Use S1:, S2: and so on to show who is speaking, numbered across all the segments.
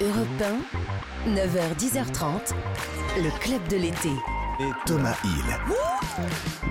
S1: Europe 1, 9h-10h30, le club de l'été.
S2: Et Thomas Hill.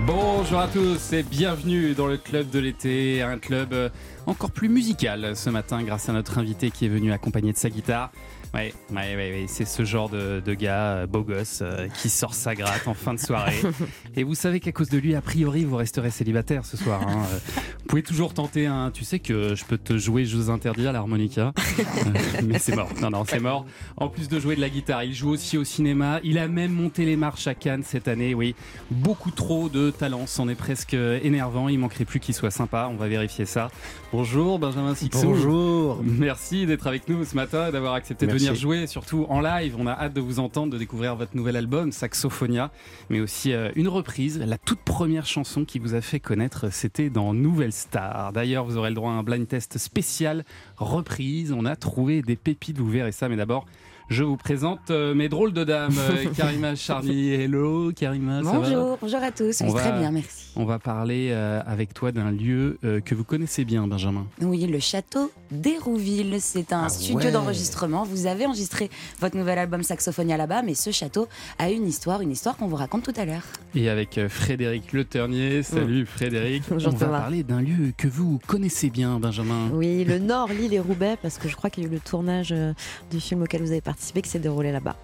S3: Bonjour à tous et bienvenue dans le club de l'été, un club euh, encore plus musical ce matin grâce à notre invité qui est venu accompagné de sa guitare. Ouais, ouais, ouais, ouais, c'est ce genre de, de gars euh, beau gosse euh, qui sort sa gratte en fin de soirée. Et vous savez qu'à cause de lui, a priori, vous resterez célibataire ce soir. hein. Euh, Vous pouvez toujours tenter un. Tu sais que je peux te jouer, je vous interdire l'harmonica. Mais c'est mort. Non, non, c'est mort. En plus de jouer de la guitare, il joue aussi au cinéma. Il a même monté les marches à Cannes cette année. Oui, beaucoup trop de talent. C'en est presque énervant. Il manquerait plus qu'il soit sympa. On va vérifier ça. Bonjour, Benjamin Sixou.
S2: Bonjour.
S3: Merci d'être avec nous ce matin, d'avoir accepté de. Venir jouer, surtout en live. On a hâte de vous entendre, de découvrir votre nouvel album, Saxophonia, mais aussi euh, une reprise. La toute première chanson qui vous a fait connaître, c'était dans Nouvelle Star. D'ailleurs, vous aurez le droit à un blind test spécial reprise. On a trouvé des pépites, vous verrez ça, mais d'abord. Je vous présente euh, mes drôles de dames, Euh, Karima Charny. Hello, Karima. ça va?
S4: Bonjour, bonjour à tous.
S3: On
S4: Oui,
S3: va-
S4: très bien, merci.
S3: On va parler euh, avec toi d'un lieu euh, que vous connaissez bien, Benjamin.
S4: Oui, le château d'Hérouville, c'est un
S3: Ah
S4: studio
S3: ouais.
S4: d'enregistrement. Vous avez enregistré votre nouvel album Saxophonia là-bas, mais ce château a une histoire, une histoire qu'on vous raconte tout à l'heure.
S3: Et avec euh, Frédéric Le Ternier. Salut Frédéric.
S5: Bonjour
S3: On va
S5: Thomas.
S3: parler d'un lieu que vous connaissez bien, Benjamin.
S5: Oui, le Nord, Lille et Roubaix, parce que je crois qu'il y a eu le tournage euh, du film auquel vous avez participé qui s'est déroulé là-bas.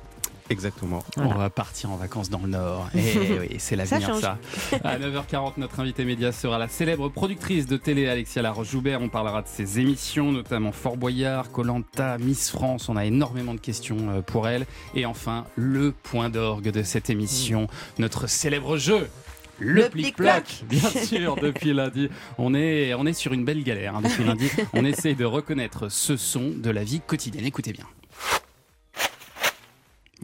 S2: Exactement.
S5: Voilà.
S3: On va partir en vacances dans le Nord. Et oui, c'est l'avenir
S5: change.
S3: ça. À 9h40, notre invité média sera la célèbre productrice de télé Alexia Laroche-Joubert. On parlera de ses émissions, notamment Fort Boyard, Colanta, Miss France. On a énormément de questions euh, pour elle. Et enfin, le point d'orgue de cette émission, notre célèbre jeu. Le,
S4: Le
S3: plic-ploc, bien sûr, depuis lundi. On est, on est sur une belle galère. hein, depuis lundi, on essaye de reconnaître ce son de la vie quotidienne. Écoutez bien.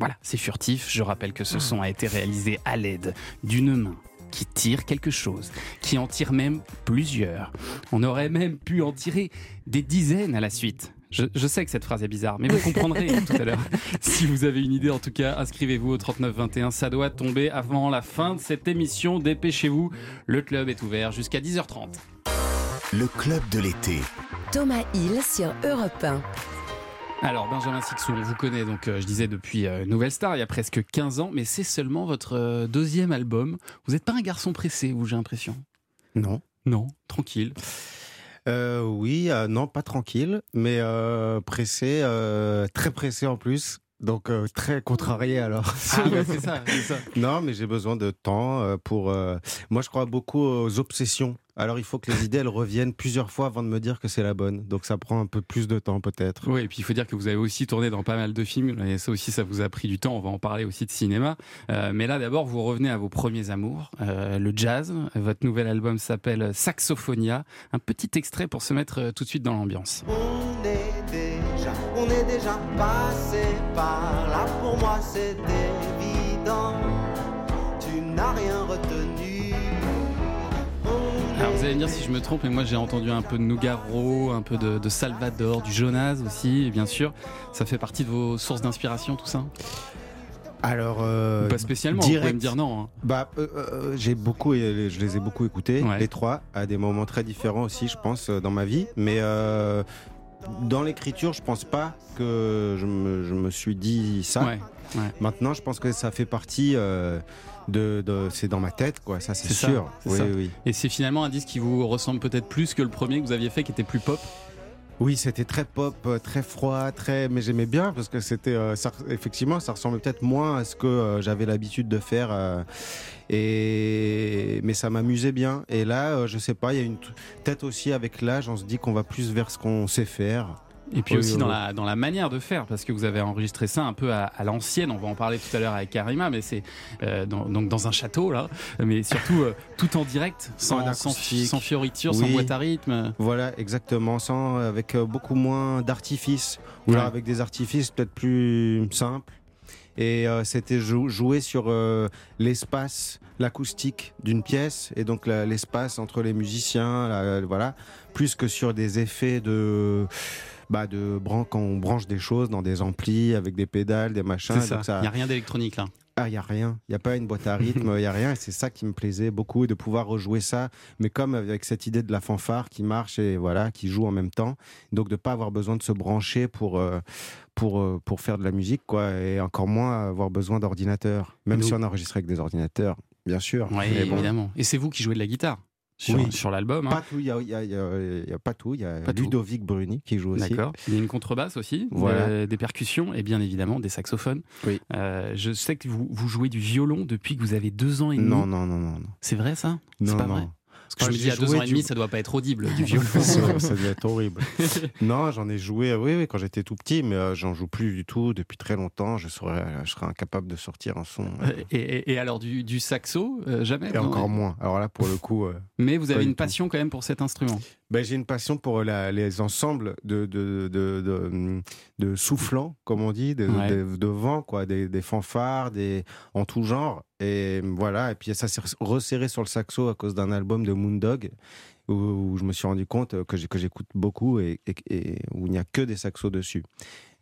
S3: Voilà, c'est furtif. Je rappelle que ce son a été réalisé à l'aide d'une main qui tire quelque chose, qui en tire même plusieurs. On aurait même pu en tirer des dizaines à la suite. Je, je sais que cette phrase est bizarre, mais vous comprendrez tout à l'heure. Si vous avez une idée, en tout cas, inscrivez-vous au 3921. Ça doit tomber avant la fin de cette émission. Dépêchez-vous. Le club est ouvert jusqu'à 10h30.
S2: Le club de l'été.
S1: Thomas Hill sur Europe 1.
S3: Alors, Benjamin Sixou, on vous connaît, donc euh, je disais depuis euh, Nouvelle Star, il y a presque 15 ans, mais c'est seulement votre euh, deuxième album. Vous n'êtes pas un garçon pressé, vous, j'ai l'impression
S2: Non.
S3: Non, tranquille.
S6: Oui, non, pas tranquille, mais pressé, très pressé en plus. Donc euh, très contrarié alors.
S3: Ah ouais, c'est ça, ça.
S6: non, mais j'ai besoin de temps pour. euh, Moi, je crois beaucoup aux obsessions. Alors, il faut que les idées elles reviennent plusieurs fois avant de me dire que c'est la bonne. Donc, ça prend un peu plus de temps peut-être.
S3: Oui, et puis il faut dire que vous avez aussi tourné dans pas mal de films, et ça aussi, ça vous a pris du temps, on va en parler aussi de cinéma. Euh, mais là, d'abord, vous revenez à vos premiers amours, euh, le jazz. Votre nouvel album s'appelle Saxophonia. Un petit extrait pour se mettre euh, tout de suite dans l'ambiance.
S7: On est déjà, on est déjà passé par là. Pour moi, c'est évident. Tu n'as rien retenu.
S3: Vous me dire si je me trompe, mais moi j'ai entendu un peu de Nougaro, un peu de, de Salvador, du Jonas aussi, et bien sûr. Ça fait partie de vos sources d'inspiration, tout ça?
S6: Alors, euh,
S3: Pas spécialement, vous pouvez
S6: direct.
S3: me dire non. hein.
S6: Bah, euh, euh, j'ai beaucoup, je les ai beaucoup écoutés,
S3: Ouais.
S6: les trois, à des moments très différents aussi, je pense, dans ma vie. Mais dans l'écriture, je pense pas que je me, je me suis dit ça.
S3: Ouais,
S6: Maintenant, je pense que ça fait partie euh, de, de- c'est dans ma tête, quoi. Ça, c'est
S3: ça,
S6: sûr. oui,
S3: ça.
S6: oui.
S3: Et c'est finalement un disque qui vous ressemble peut-être plus que le premier que vous aviez fait, qui était plus pop.
S6: Oui, c'était très pop, euh, très froid, très. Mais j'aimais bien parce que c'était, euh, ça- effectivement, ça ressemblait peut-être moins à ce que euh, j'avais l'habitude de faire. euh, et mais ça m'amusait bien. Et là, je sais pas, il y a une peut-être aussi avec l'âge, on se dit qu'on va plus vers ce qu'on sait faire.
S3: Et puis
S6: Oui,
S3: aussi
S6: oui,
S3: dans,
S6: oui.
S3: la, dans la manière de faire, parce que vous avez enregistré ça un peu à, à l'ancienne. On va en parler tout à l'heure avec Karima, mais c'est euh, dans, donc dans un château là, mais surtout euh, tout en direct, sans, sans, fioriture, sans boîte à rythme.
S6: Voilà, exactement, sans avec euh, beaucoup moins d'artifices, ou avec des artifices peut-être plus simples. Et euh, c'était jou- jouer sur euh, l'espace, l'acoustique d'une pièce, et donc l'espace entre les musiciens, la- voilà, plus que sur des effets de, bah, de bran- quand on branche des choses dans des amplis avec des pédales, des machins.
S3: Ça- Il n'y a rien d'électronique là.
S6: ah, il n'y a rien. Il n'y a pas une boîte à rythme, il n'y a rien. Et c'est ça qui me plaisait beaucoup, de pouvoir rejouer ça, mais comme avec cette idée de la fanfare qui marche et voilà, qui joue en même temps. Donc de pas avoir besoin de se brancher pour, euh, pour, euh, pour faire de la musique, quoi. Et encore moins avoir besoin d'ordinateur. Même
S3: Nous-
S6: si on enregistrait avec des ordinateurs, bien sûr.
S3: Oui,
S6: bon,
S3: évidemment. Et c'est vous qui jouez de la guitare sur,
S6: Oui.
S3: sur l'album. hein.
S6: Pas tout, il y a, y y y pas tout. Il y a
S3: Pas tout.
S6: Ludovic Bruni qui joue aussi.
S3: D'accord. Il y a une contrebasse aussi,
S6: Voilà.
S3: euh, des percussions et bien évidemment des saxophones.
S6: Oui.
S3: Euh, je sais que vous, vous jouez du violon depuis que vous avez deux ans et demi.
S6: Non, non, non, non, non.
S3: C'est vrai ça? C'est
S6: Non,
S3: pas
S6: non.
S3: vrai? Parce que je
S6: Enfin,
S3: me dis à deux ans et
S6: du-
S3: demi, ça doit pas être audible du violon.
S6: ça, ça devait être horrible. non, j'en ai joué, oui, oui, quand j'étais tout petit, mais euh, j'en joue plus du tout depuis très longtemps. Je serais, je serais incapable de sortir un son. euh,
S3: et, et- et alors du, du saxo, euh, jamais
S6: et
S3: non
S6: encore moins. Alors là, pour le coup, euh,
S3: Mais vous avez
S6: du
S3: une
S6: tout.
S3: passion quand même pour cet instrument.
S6: Ben, j'ai une passion pour la- les ensembles de, de, de, de, soufflants, comme on dit, de,
S3: Ouais.
S6: vent, quoi, des, des fanfares, des, en tout genre. Et voilà, et puis ça s'est resserré sur le saxo à cause d'un album de Moondog. Où, où je me suis rendu compte que j'écoute beaucoup et, et- et où il n'y a que des saxos dessus.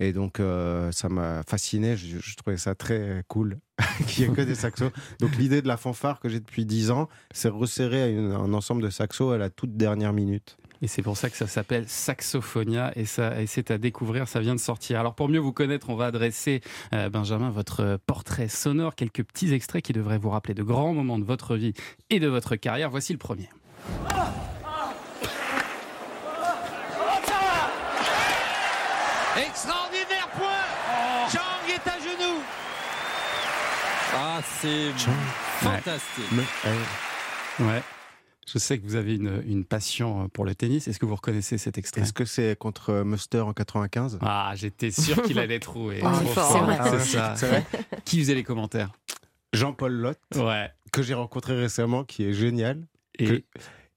S6: Et donc, euh, ça m'a fasciné. Je, je trouvais ça très cool qu'il n'y ait que des saxos. Donc, l'idée de la fanfare que j'ai depuis 10 ans, c'est resserrer à une- un ensemble de saxos à la toute dernière minute.
S3: Et c'est pour ça que ça s'appelle Saxophonia et, ça, et c'est à découvrir, ça vient de sortir. Alors pour mieux vous connaître, on va adresser, euh, Benjamin, votre portrait sonore, quelques petits extraits qui devraient vous rappeler de grands moments de votre vie et de votre carrière. Voici le premier.
S8: Extraordinaire point Chang est à genoux Ah, c'est fantastique
S3: Ouais. Je sais que vous avez une, une passion pour le tennis. Est-ce que vous reconnaissez cet extrait?
S6: Est-ce que c'est contre euh, Muster en 95
S3: Ah, j'étais sûr qu'il allait trouver.
S5: Oh,
S3: Trop
S5: c'est vrai.
S3: ça.
S6: C'est vrai
S3: Qui faisait les commentaires?
S6: Jean-Paul Lotte,
S3: Ouais.
S6: que j'ai rencontré récemment, qui est génial.
S3: Et
S6: Que-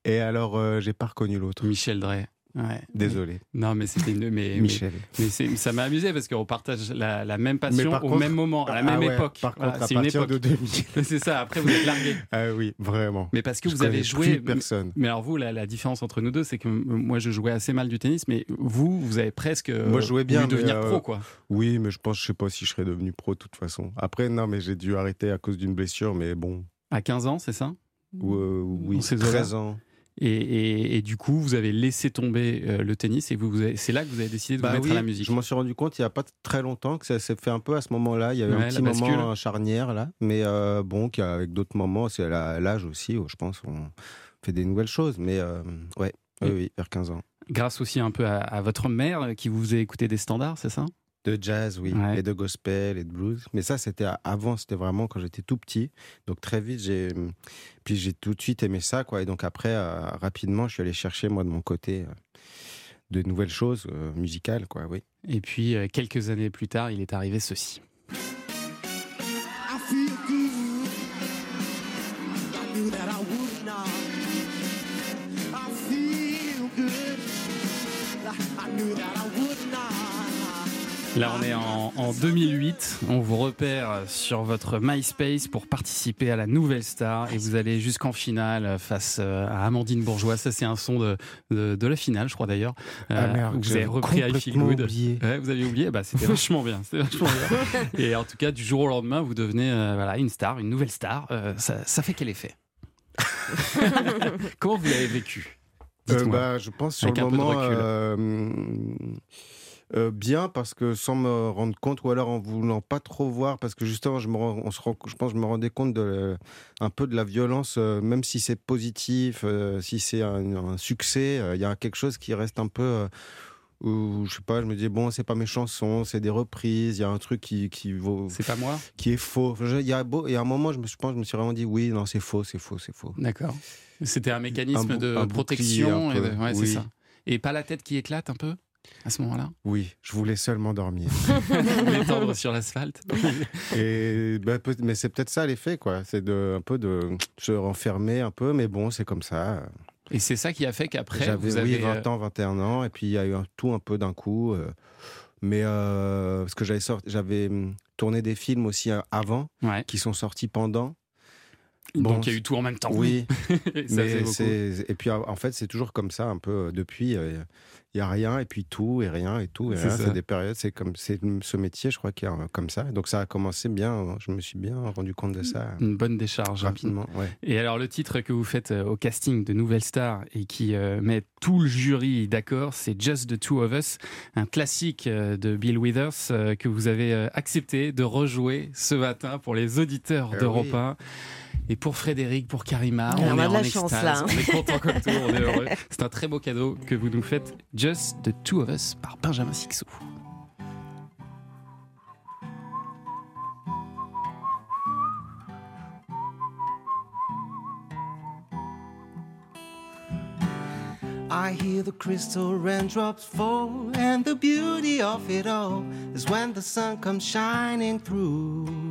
S6: Et alors, euh, j'ai pas reconnu l'autre.
S3: Michel Drey. Ouais.
S6: Désolé.
S3: Non, mais c'était une. Mais,
S6: Michel.
S3: Mais, ça m'a amusé parce qu'on partage la, la même passion au même moment, à la
S6: Ah
S3: même
S6: ouais,
S3: époque.
S6: Par
S3: Voilà,
S6: contre, à
S3: c'est une
S6: partir
S3: époque.
S6: de 2000.
S3: c'est ça, après vous êtes largué.
S6: Ah oui, vraiment.
S3: Mais parce que
S6: Je
S3: vous avez joué.
S6: personne.
S3: Mais alors vous, la, la différence entre nous deux, c'est que moi je jouais assez mal du tennis, mais vous, vous avez presque euh,
S6: Moi, je jouais bien,
S3: voulu devenir
S6: euh,
S3: pro, quoi.
S6: Oui, mais je pense, je sais pas si je serais devenu pro de toute façon. Après, non, mais j'ai dû arrêter à cause d'une blessure, mais bon,
S3: À 15 ans, c'est ça?
S6: Ou, euh, oui,
S3: Dans ces
S6: 13 ans.
S3: Et, et- et du coup, vous avez laissé tomber euh, le tennis et vous, vous c'est là que vous avez décidé de vous
S6: Bah
S3: mettre
S6: oui,
S3: à la musique.
S6: Je m'en suis rendu compte il y a pas très longtemps que ça s'est fait un peu à ce moment-là. Il y a eu
S3: Ouais,
S6: un petit
S3: bascule.
S6: moment charnière là, mais euh, bon, avec d'autres moments, c'est à l'âge aussi, où je pense, on fait des nouvelles choses. Mais euh, ouais, oui,
S3: Oui.
S6: oui, vers 15 ans.
S3: Grâce aussi un peu à, à votre mère euh, qui vous faisait écouter des standards, c'est ça?
S6: De jazz, oui,
S3: Ouais.
S6: et de gospel et de blues. Mais ça, c'était avant, c'était vraiment quand j'étais tout petit. Donc très vite, j'ai, puis j'ai tout de suite aimé ça, quoi. Et donc après, euh, rapidement, je suis allé chercher moi de mon côté euh, de nouvelles choses euh, musicales, quoi. Oui.
S3: Et puis, quelques années plus tard, il est arrivé ceci. Là, on est en, en 2008. On vous repère sur votre MySpace pour participer à la Nouvelle Star et vous allez jusqu'en finale face euh, à Amandine Bourgeois. Ça, c'est un son de, de, de la finale, je crois d'ailleurs.
S6: Ah,
S3: Euh,
S6: merde,
S3: vous avez repris I Feel Good.
S6: oublié.
S3: Ouais, vous avez oublié? Bah, C'était vachement bien. Vachement bien. Et en tout cas, du jour au lendemain, vous devenez euh, voilà, une star, une nouvelle star. Euh, ça, ça fait quel effet? Comment vous l'avez vécu?
S6: Euh,
S3: Dites-moi.
S6: bah, je pense sur
S3: Avec
S6: le
S3: un peu de
S6: moment
S3: recul.
S6: euh, euh, bien parce que sans me rendre compte ou alors en voulant pas trop voir parce que justement je me on se rend- je pense que je me rendais compte de un peu de la violence euh, même si c'est positif euh, si c'est un, un succès euh, il y a quelque chose qui reste un peu euh, où je sais pas je me dis bon c'est pas mes chansons c'est des reprises il y a un truc qui qui vaut
S3: C'est pas moi
S6: qui est faux il y a beau et à un moment je me je pense, je me suis vraiment dit oui non c'est faux c'est faux c'est faux
S3: D'accord. C'était un mécanisme
S6: Un
S3: de protection. et de- ouais, c'est
S6: oui.
S3: ça. Et pas la tête qui éclate un peu? À ce moment-là
S6: oui je voulais seulement dormir
S3: L'étendre sur l'asphalte
S6: Et bah, peut- mais c'est peut-être ça l'effet, quoi. C'est de un peu de se renfermer un peu, mais bon, c'est comme ça.
S3: Et c'est ça qui a fait qu'après,
S6: J'avais
S3: vous
S6: oui
S3: avez...
S6: 20 ans, 21 ans, et puis il y a eu un, tout un peu d'un coup. euh, mais euh, parce que j'avais sorti, j'avais hum, tourné des films aussi euh, avant,
S3: euh, ouais.
S6: qui sont sortis pendant.
S9: Bon,
S3: Donc il y a eu tout en même temps.
S9: Oui,
S3: Et ça
S9: mais et puis en fait c'est toujours comme ça un peu euh, depuis. Il y a rien et puis tout et rien et tout et
S3: C'est
S9: rien. C'est des périodes. C'est comme c'est ce métier, je crois qu'il y a euh, comme ça. Donc ça a commencé bien. Je me suis bien rendu compte de ça
S3: Une bonne décharge.
S9: rapidement. Ouais.
S3: Et alors le titre que vous faites euh, au casting de Nouvelle Star et qui euh, met tout le jury d'accord, c'est Just the Two of Us, un classique euh, de Bill Withers euh, que vous avez euh, accepté de rejouer ce matin pour les auditeurs d'Europe
S9: oui.
S3: 1. Et pour Frédéric, pour Karima,
S5: On
S3: on,
S5: a
S3: est
S5: de
S3: en
S5: la chance,
S3: extase,
S5: là, hein.
S3: on est content comme tout, on est heureux. C'est un très beau cadeau que vous nous faites, Just the Two of Us par Benjamin Sixou.
S6: I hear the crystal raindrops fall, and the beauty of it all is when the sun comes shining through.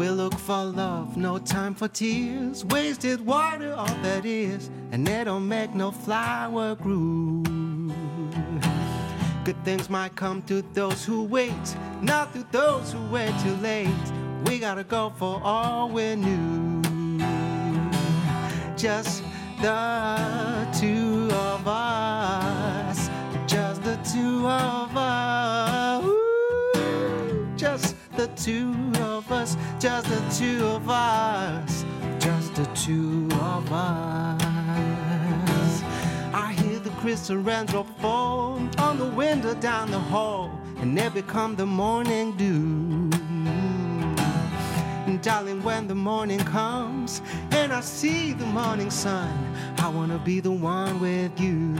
S6: We look for love, no time for tears. Wasted water, all that is, and they don't make no flower grow. Good things might come to those who wait, not to those who wait too late. We gotta go for all we knew just the two of us, just the two of us, the two of us, just the two of us, just the two of us. I hear the crystal raindrop fall on the window down the hall, and they become the morning dew. And darling, when the morning comes and I see the morning sun, I wanna be the one with you.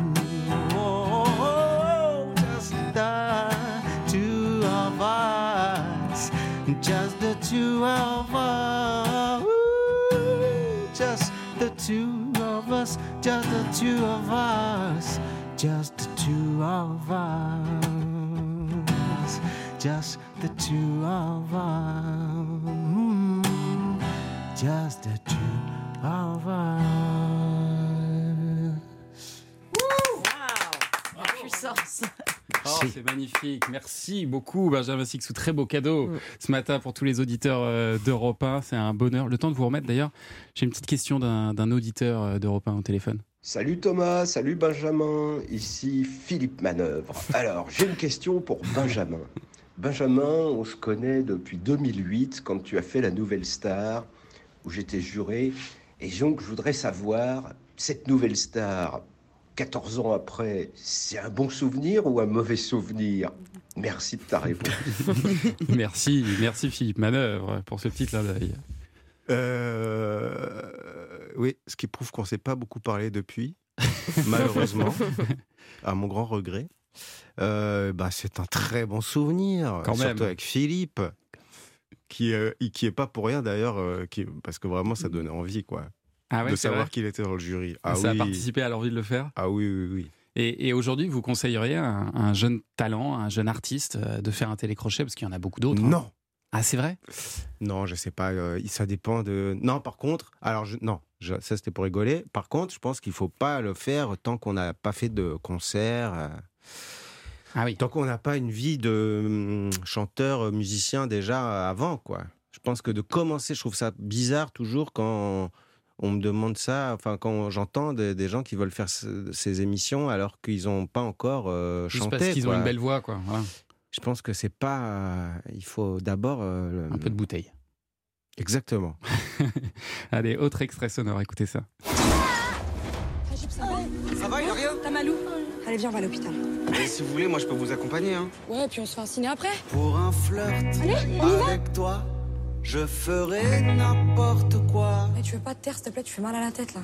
S6: Oh, just the two of us, just the two of us, Ooh, just the two of us, just the two of us, just the two of us, just the two of us, just the two of us.
S3: Oh, c'est magnifique. Merci beaucoup, Benjamin Sixou. Très beau cadeau
S5: Mm.
S3: ce matin pour tous les auditeurs euh, d'Europe 1. C'est un bonheur. Le temps de vous remettre d'ailleurs. J'ai une petite question d'un d'un auditeur euh, d'Europe 1 au téléphone.
S10: Salut Thomas, salut Benjamin, ici Philippe Manœuvre. Alors, j'ai une question pour Benjamin. Benjamin, on se connaît depuis 2008 quand tu as fait la nouvelle star où j'étais juré. Et donc, je voudrais savoir, cette nouvelle star, 14 ans après, c'est un bon souvenir ou un mauvais souvenir? Merci de ta réponse.
S3: merci, merci Philippe Manœuvre pour ce petit clin d'œil.
S9: Euh, oui, ce qui prouve qu'on ne s'est pas beaucoup parlé depuis, malheureusement, à mon grand regret. Euh, bah, c'est un très bon souvenir,
S3: Quand
S9: surtout
S3: même.
S9: avec Philippe, qui euh, qui est pas pour rien d'ailleurs, euh, qui- parce que vraiment ça donnait envie quoi,
S3: Ah ouais,
S9: de savoir qu'il était dans le jury. Ah
S3: Ça a participé à l'envie de le faire?
S9: ah oui, oui, oui.
S3: Et, et aujourd'hui, vous conseilleriez à un, un jeune talent, un jeune artiste, euh, de faire un télécrochet? Parce qu'il y en a beaucoup d'autres. hein.
S9: Non,
S3: Ah, c'est vrai?
S9: Non, je sais pas. euh, ça dépend de. Non, par contre, alors je- non, je- ça c'était pour rigoler. Par contre, je pense qu'il faut pas le faire tant qu'on n'a pas fait de concert. euh,
S3: Ah oui.
S9: Tant qu'on n'a pas une vie de hum, chanteur, musicien déjà avant, quoi. Je pense que de commencer, je trouve ça bizarre toujours quand on me demande ça, enfin quand j'entends des, des gens qui veulent faire ce- ces émissions alors qu'ils n'ont pas encore euh,
S3: Juste
S9: chanté.
S3: parce qu'ils ont une belle voix, quoi. Voilà.
S9: Je pense que c'est pas. euh, il faut d'abord. euh, le-
S3: Un peu de bouteille.
S9: Exactement.
S3: Allez, autre extrait sonore, écoutez ça.
S11: Ça va, il a rien?
S12: T'as mal où Allez, viens, on va à l'hôpital.
S11: Et si vous voulez, moi je peux vous accompagner. Hein.
S12: Ouais, puis on se fait un ciné après.
S6: Pour un flirt
S12: Allez, on y va
S6: avec toi,
S7: je ferai n'importe quoi.
S12: Mais tu veux pas te taire, s'il te plaît, tu fais mal à la tête là.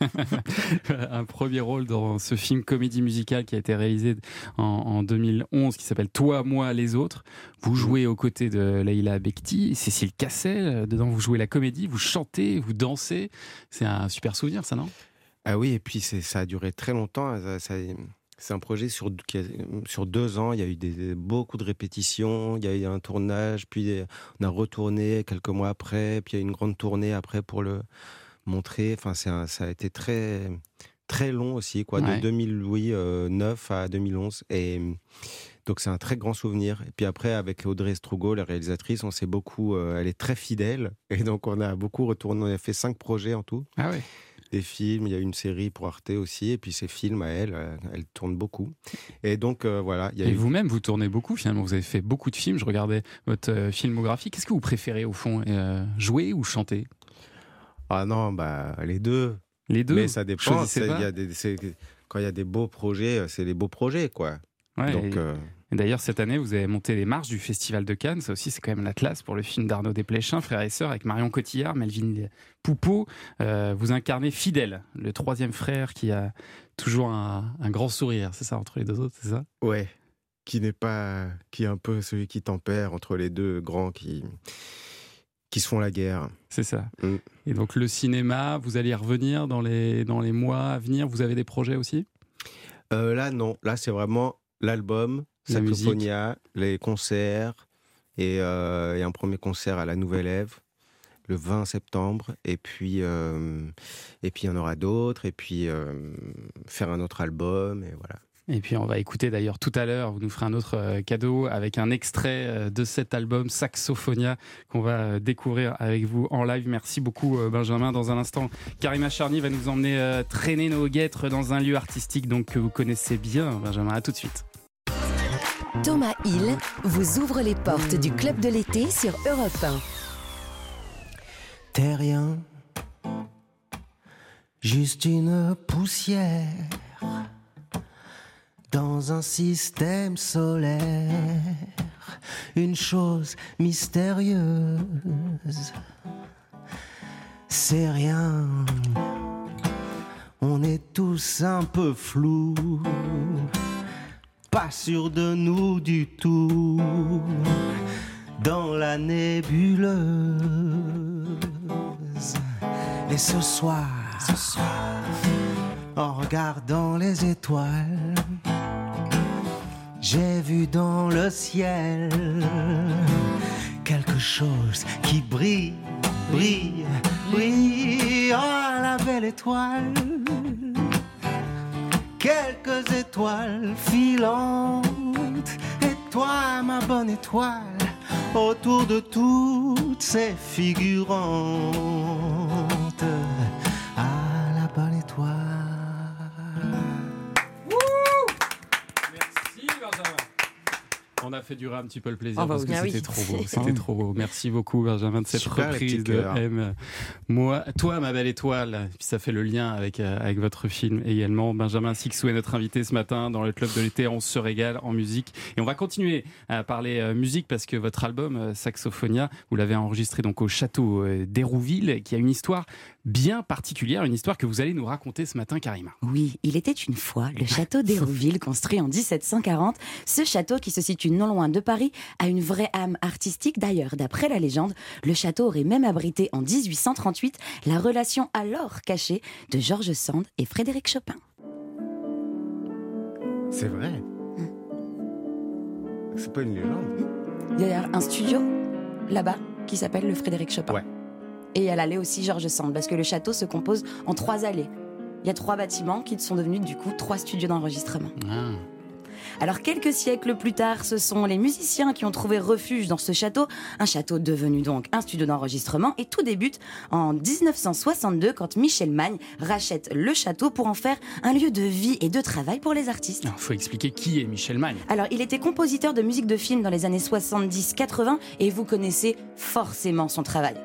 S3: un premier rôle dans ce film comédie musicale qui a été réalisé en, en 2011 qui s'appelle Toi, moi, les autres. Vous jouez aux côtés de Leila Bekti, Cécile Cassel. Dedans, vous jouez la comédie, vous chantez, vous dansez. C'est un super souvenir, ça, non?
S6: Ah oui, et puis ça a duré très longtemps. Ça- ça- c'est un projet sur, qui a- sur deux ans. Il y a eu des, beaucoup de répétitions. Il y a eu un tournage, puis on a retourné quelques mois après. Puis il y a eu une grande tournée après pour le montrer. Enfin, un- ça a été très, très long aussi, quoi,
S3: Ouais.
S6: de 2009 à 2011. Et donc c'est un très grand souvenir. Et puis après, avec Audrey Strugo, la réalisatrice, on s'est beaucoup. euh, elle est très fidèle. Et donc on a beaucoup retourné. On a fait cinq projets en tout
S3: Ah ouais.
S6: Des films, il y a une série pour Arte aussi, et puis ces films à elle, euh, elle tourne beaucoup. Et donc euh, voilà, il y a
S3: Et
S6: eu-
S3: vous-même, vous tournez beaucoup finalement. Vous avez fait beaucoup de films. Je regardais votre euh, filmographie. Qu'est-ce que vous préférez au fond euh, Jouer ou chanter?
S6: Ah non, bah les deux.
S3: Les deux
S6: Mais ça dépend. Y a des- quand il y a des beaux projets, c'est les beaux projets, quoi.
S3: Ouais,
S6: donc
S3: et-
S6: euh,
S3: Et d'ailleurs, cette année, vous avez monté les marches du Festival de Cannes. Ça aussi, c'est quand même la classe pour le film d'Arnaud Desplechin, Frères et Sœurs, avec Marion Cotillard, Melvin Poupeau. Euh, vous incarnez Fidèle, le troisième frère qui a toujours un, un grand sourire. C'est ça, entre les deux autres, c'est ça?
S6: Ouais, qui n'est pas, qui est un peu celui qui tempère entre les deux grands qui qui se font la guerre.
S3: C'est ça.
S6: Mm.
S3: Et donc, le cinéma, vous allez y revenir dans les, dans les mois à venir? Vous avez des projets aussi?
S6: Euh, là, non. Là, c'est vraiment l'album,
S3: Musique.
S6: Saxophonia, les concerts et, euh, et un premier concert à la Nouvelle Ève le 20 septembre. Et puis, euh, et puis il y en aura d'autres. Et puis euh, faire un autre album. Et voilà.
S3: Et puis on va écouter d'ailleurs tout à l'heure, vous nous ferez un autre euh, cadeau avec un extrait de cet album Saxophonia qu'on va découvrir avec vous en live. Merci beaucoup Benjamin. Dans un instant, Karima Charny va nous emmener traîner nos guêtres dans un lieu artistique donc que vous connaissez bien. Benjamin, à tout de suite.
S1: Thomas Hill vous ouvre les portes du club de l'été sur Europe 1.
S7: T'es rien, juste une poussière dans un système solaire, une chose mystérieuse. C'est rien, on est tous un peu flous, pas sûr de nous du tout, dans la nébuleuse. Et ce soir, ce soir, en regardant les étoiles, j'ai vu dans le ciel quelque chose qui brille, brille, brille. Oh, la belle étoile. Quelques étoiles filantes. Et toi, ma bonne étoile, autour de toutes ces figurantes.
S3: On a fait durer un petit peu le plaisir
S4: Ah bah
S3: parce que
S4: oui. Ah
S3: c'était
S4: oui.
S3: trop beau. C'était trop beau. Merci beaucoup Benjamin de cette
S6: Super,
S3: reprise de. M. Moi, toi ma belle étoile. Puis ça fait le lien avec euh, avec votre film également. Benjamin Sixou est notre invité ce matin dans le club de l'été. On se régale en musique et on va continuer à parler euh, musique parce que votre album euh, Saxophonia, vous l'avez enregistré donc au château d'Hérouville, qui a une histoire bien particulière, une histoire que vous allez nous raconter ce matin, Karima.
S4: Oui, il était une fois le château d'Hérouville, construit en 1740. Ce château, qui se situe non loin de Paris, a une vraie âme artistique. D'ailleurs, d'après la légende, le château aurait même abrité en 1838 la relation alors cachée de Georges Sand et Frédéric Chopin.
S6: C'est vrai. C'est pas une légende.
S4: Il y a d'ailleurs un studio là-bas qui s'appelle le Frédéric Chopin.
S6: Ouais.
S4: Et à l'allée aussi Georges Sand, parce que le château se compose en trois allées. Il y a trois bâtiments qui sont devenus du coup trois studios d'enregistrement.
S3: Ah.
S4: Alors quelques siècles plus tard, ce sont les musiciens qui ont trouvé refuge dans ce château, un château devenu donc un studio d'enregistrement, et tout débute en 1962 quand Michel Magne rachète le château pour en faire un lieu de vie et de travail pour les artistes.
S3: Il faut expliquer qui est Michel Magne.
S4: Alors, il était compositeur de musique de film dans les années 70-80 et vous connaissez forcément son travail.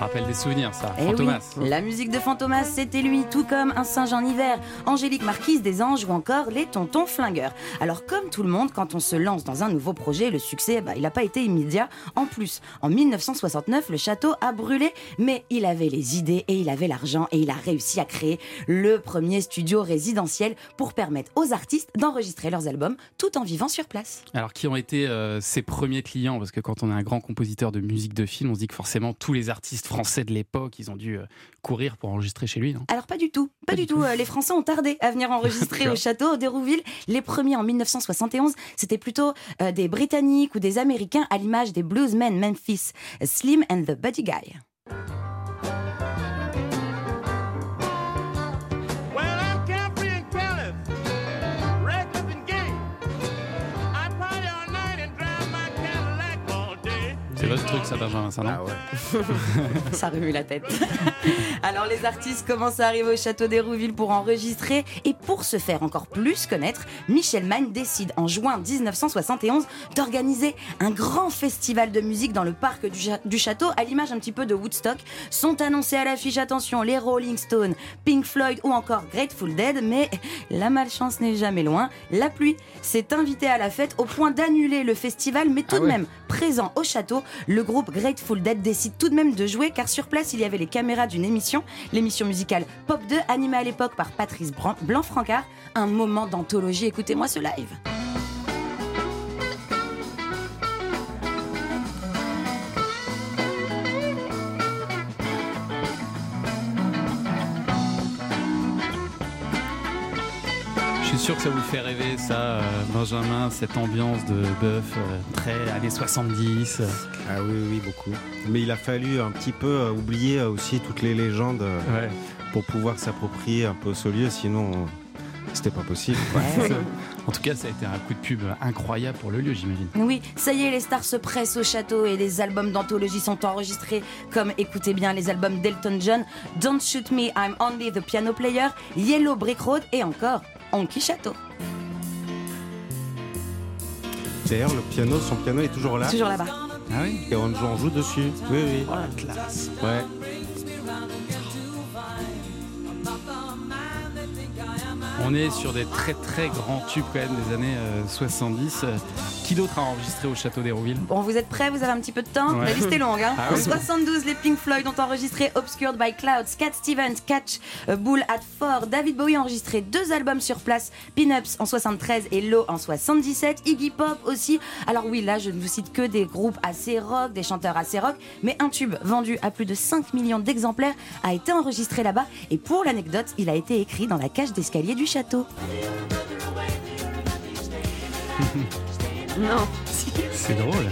S3: Rappelle des souvenirs, ça.
S4: Eh
S3: Fantomas.
S4: oui, la musique de Fantomas, c'était lui, tout comme un singe en hiver, Angélique Marquise des Anges ou encore les Tontons Flingueurs. Alors comme tout le monde, quand on se lance dans un nouveau projet, le succès, bah, il n'a pas été immédiat. En plus, en 1969, le château a brûlé, mais il avait les idées et il avait l'argent et il a réussi à créer le premier studio résidentiel pour permettre aux artistes d'enregistrer leurs albums tout en vivant sur place.
S3: Alors, qui ont été euh, ses premiers clients? Parce que quand on est un grand compositeur de musique de film, on se dit que forcément tous les artistes français de l'époque, ils ont dû euh, courir pour enregistrer chez lui, non?
S4: Alors pas du tout, pas, du tout. Euh, Les Français ont tardé à venir enregistrer au château d'Hérouville. Les premiers en 1971, c'était plutôt euh, des Britanniques ou des Américains à l'image des bluesmen Memphis, Slim and the Buddy Guy.
S3: C'est votre truc, ça, Benjamin, ça, non
S4: Ça remue la tête. Alors les artistes commencent à arriver au château d'Hérouville pour enregistrer et pour se faire encore plus connaître, Michel Magne décide en juin 1971 d'organiser un grand festival de musique dans le parc du, château à l'image un petit peu de Woodstock. Sont annoncés à l'affiche, attention, les Rolling Stones, Pink Floyd ou encore Grateful Dead, mais la malchance n'est jamais loin. La pluie s'est invitée à la fête au point d'annuler le festival, mais tout
S3: Ah
S4: de
S3: ouais.
S4: même présent au château, le groupe Grateful Dead décide tout de même de jouer car sur place il y avait les caméras d'une émission, l'émission musicale Pop 2 animée à l'époque par Patrice Blanc-Francard, un moment d'anthologie. Écoutez-moi ce live.
S3: Je suis sûr que ça vous fait rêver, ça, euh, Benjamin, cette ambiance de bœuf euh, très années 70.
S6: Ah oui, oui, beaucoup. Mais il a fallu un petit peu euh, oublier euh, aussi toutes les légendes euh,
S3: Ouais.
S6: pour pouvoir s'approprier un peu ce lieu, sinon euh, c'était pas possible.
S3: En tout cas, ça a été un coup de pub incroyable pour le lieu, j'imagine.
S4: Oui, ça y est, les stars se pressent au château et les albums d'anthologie sont enregistrés comme, écoutez bien, les albums d'Elton John, Don't Shoot Me, I'm Only the Piano Player, Yellow Brick Road et encore Honky Château.
S6: D'ailleurs, le piano, son piano est toujours là.
S4: Toujours là-bas.
S3: Ah oui
S6: Et on joue, on joue dessus. Oui, oui.
S3: Oh la classe
S6: Ouais.
S3: On est sur des très très grands tubes quand même des années euh, 70. Qui d'autre a enregistré au château d'Hérouville?
S4: Bon, vous êtes prêts? Vous avez un petit peu de temps?
S3: Ouais.
S4: La liste est longue. Hein
S3: Ah
S4: en
S3: oui.
S4: 72, les Pink Floyd ont enregistré Obscured by Clouds, Cat Stevens, Catch, Bull at Four. David Bowie a enregistré deux albums sur place, Pin-Ups en 73 et Low en 77. Iggy Pop aussi. Alors oui, là, je ne vous cite que des groupes assez rock, des chanteurs assez rock, mais un tube vendu à plus de 5 millions d'exemplaires a été enregistré là-bas. Et pour l'anecdote, il a été écrit dans la cage d'escalier du château.
S5: Non.
S3: C'est drôle.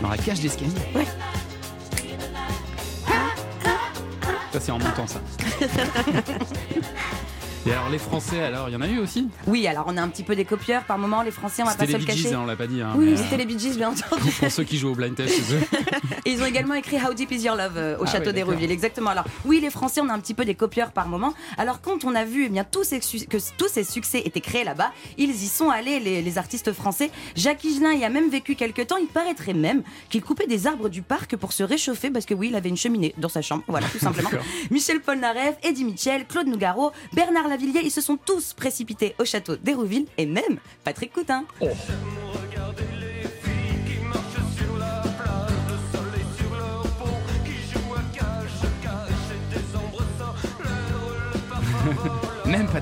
S3: Dans la cage d'escalier
S4: Ouais.
S3: Ça, c'est en montant, ça. Et alors, les Français, alors, il y en a eu aussi?
S4: Oui, alors on a un petit peu des copieurs par moment, les Français, on va pas
S3: C'était
S4: se
S3: les
S4: le
S3: Bee Gees,
S4: cacher.
S3: hein, on l'a pas dit. hein,
S4: Oui, c'était
S3: euh,
S4: les Bee Gees, bien entendu.
S3: Pour ceux qui jouent au blind test chez eux.
S4: Et ils ont également écrit How Deep Is Your Love euh, au
S3: Ah
S4: château
S3: ouais,
S4: d'Hérouville, exactement. Alors oui, les Français, on a un petit peu des copieurs par moment. Alors quand on a vu eh bien, tous ces que tous ces succès étaient créés là-bas, ils y sont allés, les, les artistes français. Jacques Higelin y a même vécu quelques temps. Il paraîtrait même qu'il coupait des arbres du parc pour se réchauffer parce que oui, il avait une cheminée dans sa chambre. Voilà, tout simplement. Michel Polnareff, Eddie Mitchell, Claude Nougaro, Bernard Ils se sont tous précipités au château d'Hérouville et même Patrick Coutin.
S3: Même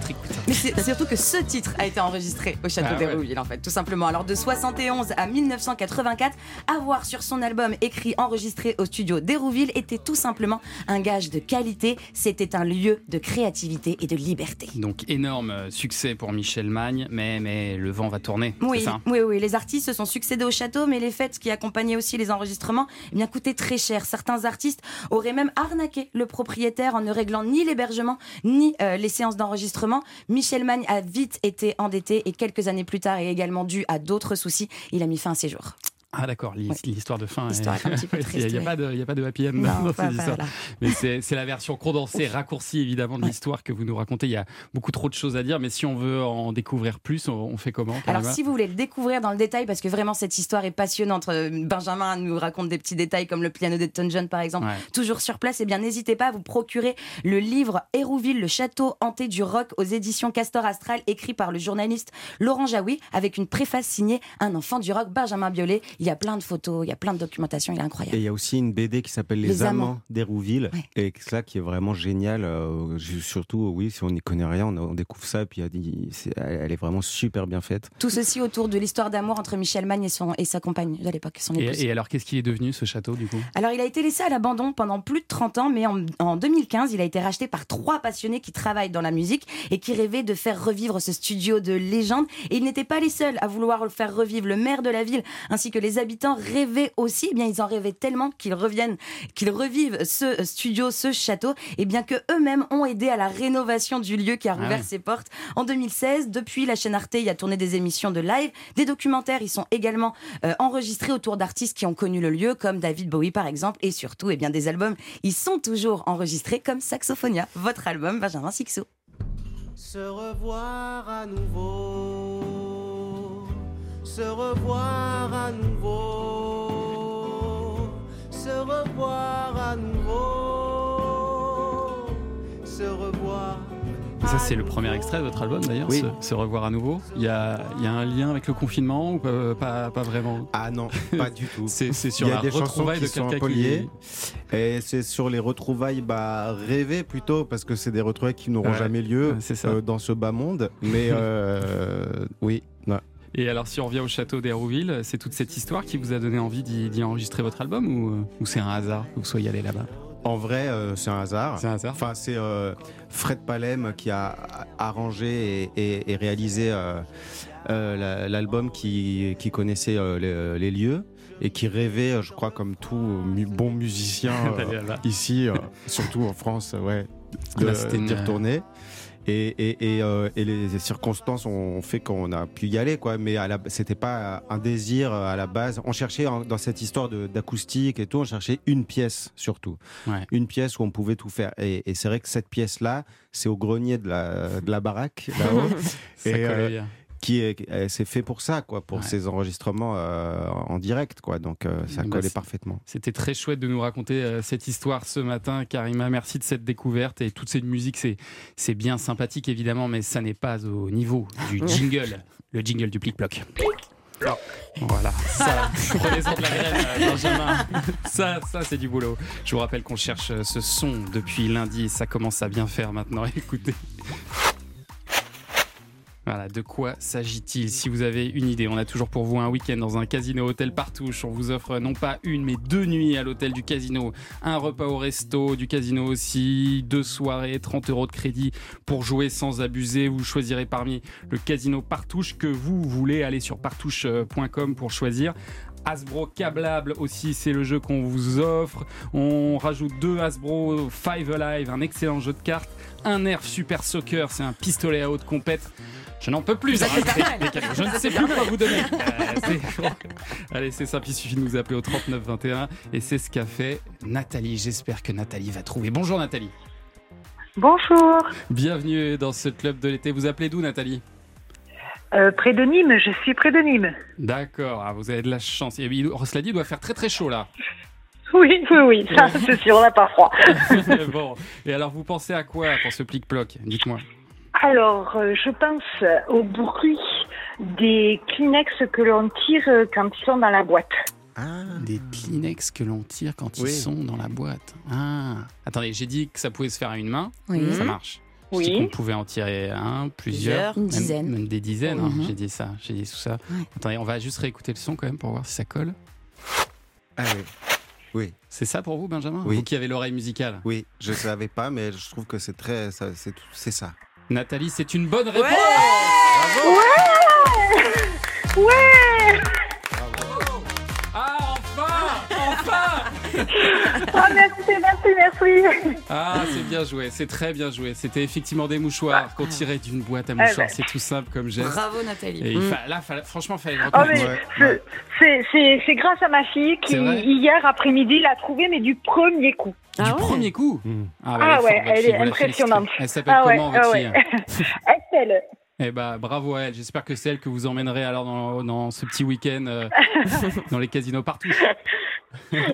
S3: Patrick.
S4: Mais c'est surtout que ce titre a été enregistré au château
S3: Ah ouais.
S4: d'Hérouville, en fait, tout simplement. Alors de 71 à 1984, avoir sur son album écrit enregistré au studio d'Hérouville était tout simplement un gage de qualité. C'était un lieu de créativité et de liberté.
S3: Donc, énorme euh, succès pour Michel Magne, mais, mais le vent va tourner.
S4: Oui,
S3: ça
S4: oui, oui, les artistes se sont succédés au château, mais les fêtes qui accompagnaient aussi les enregistrements eh bien, coûtaient très cher. Certains artistes auraient même arnaqué le propriétaire en ne réglant ni l'hébergement, ni euh, les séances d'enregistrement. Michel Magne a vite été endetté et quelques années plus tard, et également dû à d'autres soucis, il a mis fin à ses jours.
S3: Ah d'accord, l'hi- l'histoire de fin.
S4: L'histoire est un petit peu
S3: Il n'y a,
S4: oui.
S3: pas de- il y a pas de happy end
S4: Non,
S3: dans
S4: pas-
S3: cette
S4: pas
S3: histoire.
S4: là.
S3: Mais c'est la version condensée, raccourcie évidemment de l'histoire que vous nous racontez. Il y a beaucoup trop de choses à dire, mais si on veut en découvrir plus, on, fait comment
S4: Alors, si vous voulez le découvrir dans le détail, parce que vraiment cette histoire est passionnante, euh, Benjamin nous raconte des petits détails comme le piano d'Elton John par exemple,
S3: Ouais.
S4: toujours sur place, eh bien n'hésitez pas à vous procurer le livre Hérouville, le château hanté du rock aux éditions Castor Astral, écrit par le journaliste Laurent Jaoui, avec une préface signée Un enfant du rock, Benjamin Biolay. Il y a plein de photos, il y a plein de documentation, il est incroyable.
S6: Et il y a aussi une BD qui s'appelle Les,
S4: Les
S6: Amants,
S4: Amants.
S6: d'Hérouville, et ça qui est vraiment génial. euh, surtout, oui, si on n'y connaît rien, on, on découvre ça, et puis elle elle est vraiment super bien faite.
S4: Tout ceci autour de l'histoire d'amour entre Michel Magne et, son, et sa compagne de l'époque, son épouse.
S3: et, et alors, qu'est-ce qu'il est devenu ce château du coup?
S4: Alors, il a été laissé à l'abandon pendant plus de 30 ans, mais en, en 2015, il a été racheté par trois passionnés qui travaillent dans la musique et qui rêvaient de faire revivre ce studio de légende. Et ils n'étaient pas les seuls à vouloir le faire revivre. Le maire de la ville ainsi que les habitants rêvaient aussi. Eh bien, ils en rêvaient tellement qu'ils reviennent, qu'ils revivent ce studio, ce château. Et bien que eux-mêmes ont aidé à la rénovation du lieu qui a
S13: Ah
S4: rouvert
S13: oui.
S4: ses portes en 2016. Depuis, la chaîne Arte y a tourné des émissions de live, des documentaires. Ils sont également euh, enregistrés autour d'artistes qui ont connu le lieu, comme David Bowie par exemple, et surtout, eh bien, des albums. Ils sont toujours enregistrés comme Saxophonia, votre album Benjamin Sixou.
S7: Se revoir à nouveau, se revoir à nouveau, se revoir à nouveau, se revoir.
S3: Et ça, c'est le premier extrait de votre album d'ailleurs,
S6: Oui.
S3: se, Se revoir à nouveau. Il y a, il y a un lien avec le confinement ou pas, pas, pas vraiment?
S6: Ah non, pas du tout.
S3: C'est c'est sur
S6: Il y a
S3: la
S6: des chansons
S3: retrouvaille
S6: qui
S3: de
S6: sont
S3: qui.
S6: Et c'est sur les retrouvailles bah, rêvées plutôt, parce que c'est des retrouvailles qui n'auront
S3: Ouais,
S6: jamais lieu
S3: ouais, c'est ça.
S6: euh, dans ce bas monde. Mais euh, oui.
S3: Et alors, si on revient au château d'Hérouville, c'est toute cette histoire qui vous a donné envie d'y enregistrer votre album ou, euh, ou c'est un hasard que vous soyez allé là-bas?
S6: En vrai, euh, c'est un hasard.
S3: C'est un hasard.
S6: Enfin, c'est euh, Fred Palem qui a arrangé et, et- et réalisé euh, la- l'album qui, qui connaissait les, les lieux et qui rêvait, je crois, comme tout bon musicien ici, surtout en France, ouais, d'y retourner. Et, et- et, euh, et les circonstances ont fait qu'on a pu y aller, quoi. Mais à la- c'était pas un désir euh, à la base. On cherchait dans cette histoire d'acoustique et tout, on cherchait une pièce surtout,
S3: Ouais.
S6: une pièce où on pouvait tout faire. Et, c'est vrai que cette pièce-là, c'est au grenier de la, de la baraque là-haut, et
S3: bien.
S6: Qui est, euh, c'est fait pour ça, quoi, pour
S3: Ouais.
S6: ces enregistrements euh, en direct, quoi. Donc euh, ça
S3: Bah,
S6: collait parfaitement.
S3: C'était très chouette de nous raconter euh, cette histoire ce matin, Karima. Merci de cette découverte et toute cette musique. C'est, c'est bien sympathique évidemment, mais ça n'est pas au niveau du jingle, le jingle du plic-ploc. Voilà, ça, prenez-en de la graine, Benjamin. Ça, ça c'est du boulot. Je vous rappelle qu'on cherche ce son depuis lundi et ça commence à bien faire maintenant. Écoutez. Voilà, de quoi s'agit-il Si vous avez une idée, on a toujours pour vous un week-end dans un casino hôtel Partouche. On vous offre non pas une, mais deux nuits à l'hôtel du casino, un repas au resto du casino aussi, deux soirées, 30 euros de crédit pour jouer sans abuser. Vous choisirez parmi le casino Partouche que vous voulez. Aller sur partouche.com pour choisir. Hasbro câblable aussi, c'est le jeu qu'on vous offre. On rajoute deux Hasbro Five Alive, un excellent jeu de cartes. Un Nerf Super Soccer, c'est un pistolet à haute compète. Je n'en peux plus. Cadeaux. Je ne sais plus quoi vous donner. Euh, c'est- bon. Allez, c'est simple, il suffit de nous appeler au 39 21 et c'est ce qu'a fait Nathalie. J'espère que Nathalie va trouver. Bonjour Nathalie.
S13: Bonjour.
S3: Bienvenue dans ce club de l'été. Vous appelez d'où Nathalie?
S13: Euh, près de Nîmes, je suis près de Nîmes.
S3: D'accord, ah, vous avez de la chance. Et il- cela dit, il doit faire très très chaud là.
S13: Oui, oui, oui, ça, c'est sûr, on n'a pas froid.
S3: bon, et alors vous pensez à quoi pour ce plic-ploc Dites-moi.
S13: Alors, euh, je pense au bruit des Kleenex que l'on tire euh, quand ils sont dans la boîte.
S3: Des Kleenex que l'on tire quand ils sont dans la boîte. Ah. Attendez, j'ai dit que ça pouvait se faire à une main.
S4: Oui.
S3: Ça marche.
S4: Oui.
S3: qu'on pouvait en tirer un, plusieurs,
S4: Plusieurs. Une
S3: même-
S4: dizaine.
S3: Même, des dizaines. hein.
S4: Mhm.
S3: J'ai dit ça. J'ai dit tout ça. Attendez, on va juste réécouter le son quand même pour voir si ça colle.
S6: Ah oui. Oui.
S3: C'est ça pour vous, Benjamin
S6: Oui.
S3: Vous qui avez l'oreille musicale.
S6: Oui, je savais pas, mais je trouve que c'est très, ça- c'est ça.
S3: Nathalie, c'est une bonne réponse.
S13: Ouais
S3: Ah, enfin Enfin
S13: Ah, merci, merci, merci.
S3: Ah, c'est bien joué, c'est très bien joué. C'était effectivement des mouchoirs qu'on tirait d'une boîte à
S13: ben.
S3: mouchoirs. C'est tout simple comme geste.
S4: Bravo Nathalie.
S3: Et il
S4: Mm.
S3: fa- là, fallait- franchement, fallait le
S13: Oh,
S3: reconnaître.
S13: c'est- grâce à ma fille qui, hier après-midi, l'a trouvé, mais du premier coup.
S3: Du premier coup
S13: Ah
S3: bah, elle est
S13: ouais,
S3: forte, votre
S13: elle est impressionnante.
S3: Elle s'appelle
S13: Ah ouais,
S3: comment, votre
S13: ah
S3: fille
S13: ouais. Estelle.
S3: Eh bah, bravo à elle. J'espère que c'est elle que vous emmènerez alors dans, dans ce petit week-end euh, dans les casinos partout.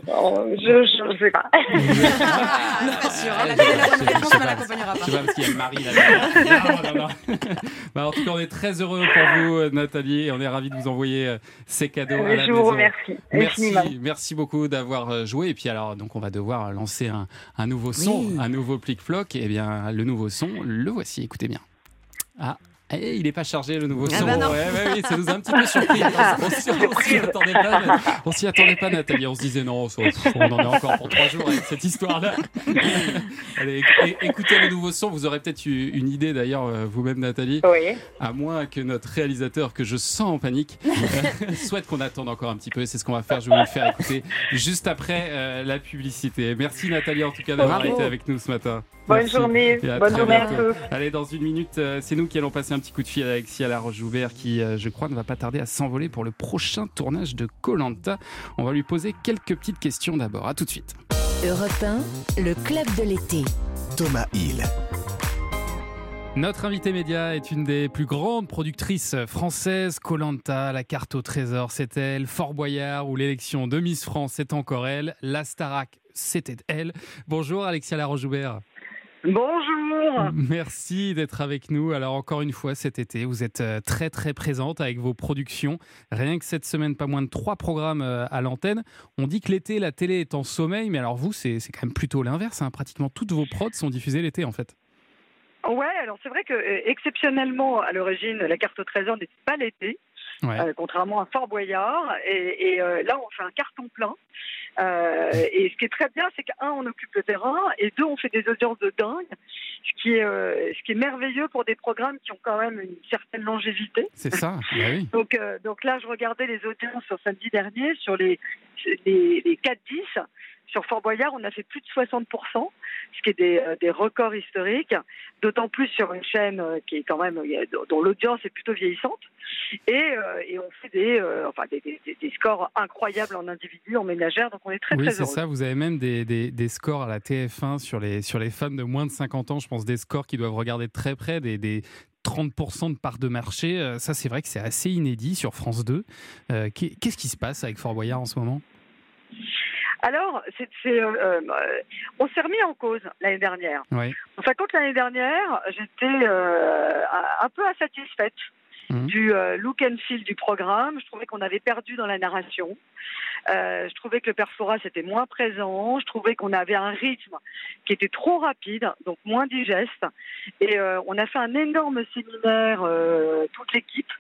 S13: Oh, je, je sais pas.
S4: pas sûr, elle a donné la bonne réponse, mais elle
S3: Je sais
S4: pas.
S3: parce qu'il y a le mari là. Non, non, non. Bah, en tout cas, on est très heureux pour vous, euh, Nathalie, et on est ravis de vous envoyer euh, ces cadeaux à la
S13: Je vous remercie
S3: Merci, merci beaucoup d'avoir euh, joué. Et puis alors, donc on va devoir lancer un, un nouveau son,
S4: Oui.
S3: un nouveau plic-floc. Et bien, le nouveau son, le voici. Écoutez bien. Ah. Eh, il n'est pas chargé le nouveau
S4: Ah
S3: son.
S4: bah.
S3: Ouais, ouais, oui, ça nous a un petit peu surpris. On s'y- on s'y attendait pas. On s'y attendait pas, Nathalie. On se disait non, on en est encore pour trois jours avec cette histoire-là. Allez, écoutez le nouveau son. Vous aurez peut-être eu une idée d'ailleurs euh, vous-même, Nathalie.
S13: Oui.
S3: À moins que notre réalisateur, que je sens en panique, euh, souhaite qu'on attende encore un petit peu. C'est ce qu'on va faire. Je vais vous le faire écouter juste après euh, la publicité. Merci Nathalie en tout cas d'avoir
S13: Bravo.
S3: été avec nous ce matin.
S13: Bonne journée.
S3: À
S13: Bonne journée à tous.
S3: Allez, dans une minute, euh, c'est nous qui allons passer un petit coup de fil avec Ciala Roche-Joubert qui, euh, je crois, ne va pas tarder à s'envoler pour le prochain tournage de Colanta. On va lui poser quelques petites questions d'abord. À tout de suite.
S1: Europe 1, le club de l'été.
S2: Thomas Hill.
S3: Notre invité média est une des plus grandes productrices françaises. Colanta, la carte au trésor, c'est elle. Fort Boyard ou l'élection de Miss France, c'est encore elle. La Starac, c'était elle. Bonjour Alexia Laroche-Joubert.
S13: Bonjour.
S3: Merci d'être avec nous. Alors encore une fois cet été, vous êtes euh, très très présente avec vos productions. Rien que cette semaine, pas moins de trois programmes euh, à l'antenne. On dit que l'été, la télé est en sommeil, mais alors vous, c'est c'est quand même plutôt l'inverse. hein. Pratiquement toutes vos prods sont diffusées l'été en fait.
S14: Ouais, alors c'est vrai que euh, exceptionnellement, à l'origine, la carte au trésor n'était pas l'été,
S3: Ouais.
S14: euh, contrairement à Fort Boyard. Et, et, euh, là, on fait un carton plein. Euh, et ce qui est très bien, c'est qu'un, on occupe le terrain, et deux, on fait des audiences de dingue, ce qui est, euh, ce qui est merveilleux pour des programmes qui ont quand même une certaine longévité.
S3: C'est ça, bah oui.
S14: Donc, euh, donc là, je regardais les audiences samedi dernier sur les, les, les 4-10. Sur Fort Boyard, on a fait plus de 60%, ce qui est des, euh, des records historiques, d'autant plus sur une chaîne euh, qui est quand même, dont l'audience est plutôt vieillissante. Et, euh, et on fait des, enfin, des, des- des- des scores incroyables en individu, en ménagère, donc on est très
S3: oui,
S14: très
S3: c'est
S14: heureux.
S3: ça. Vous avez même des, scores à la TF1 sur les, sur les fans de moins de 50 ans. Je pense des scores qui doivent regarder de très près, des, des 30% de part de marché. Ça, c'est vrai que c'est assez inédit sur France 2. Euh, qu'est- Qu'est-ce qui se passe avec Fort Boyard en ce moment?
S14: Alors, euh, euh, on s'est remis en cause l'année dernière.
S3: Oui.
S14: Enfin, quand l'année dernière, j'étais euh, un- peu insatisfaite
S3: Mhm.
S14: du euh, look and feel du programme. Je trouvais qu'on avait perdu dans la narration. Euh, je trouvais que le perforas était moins présent. Je trouvais qu'on avait un rythme qui était trop rapide, donc moins digeste. Et euh, on a fait un énorme séminaire, toute l'équipe.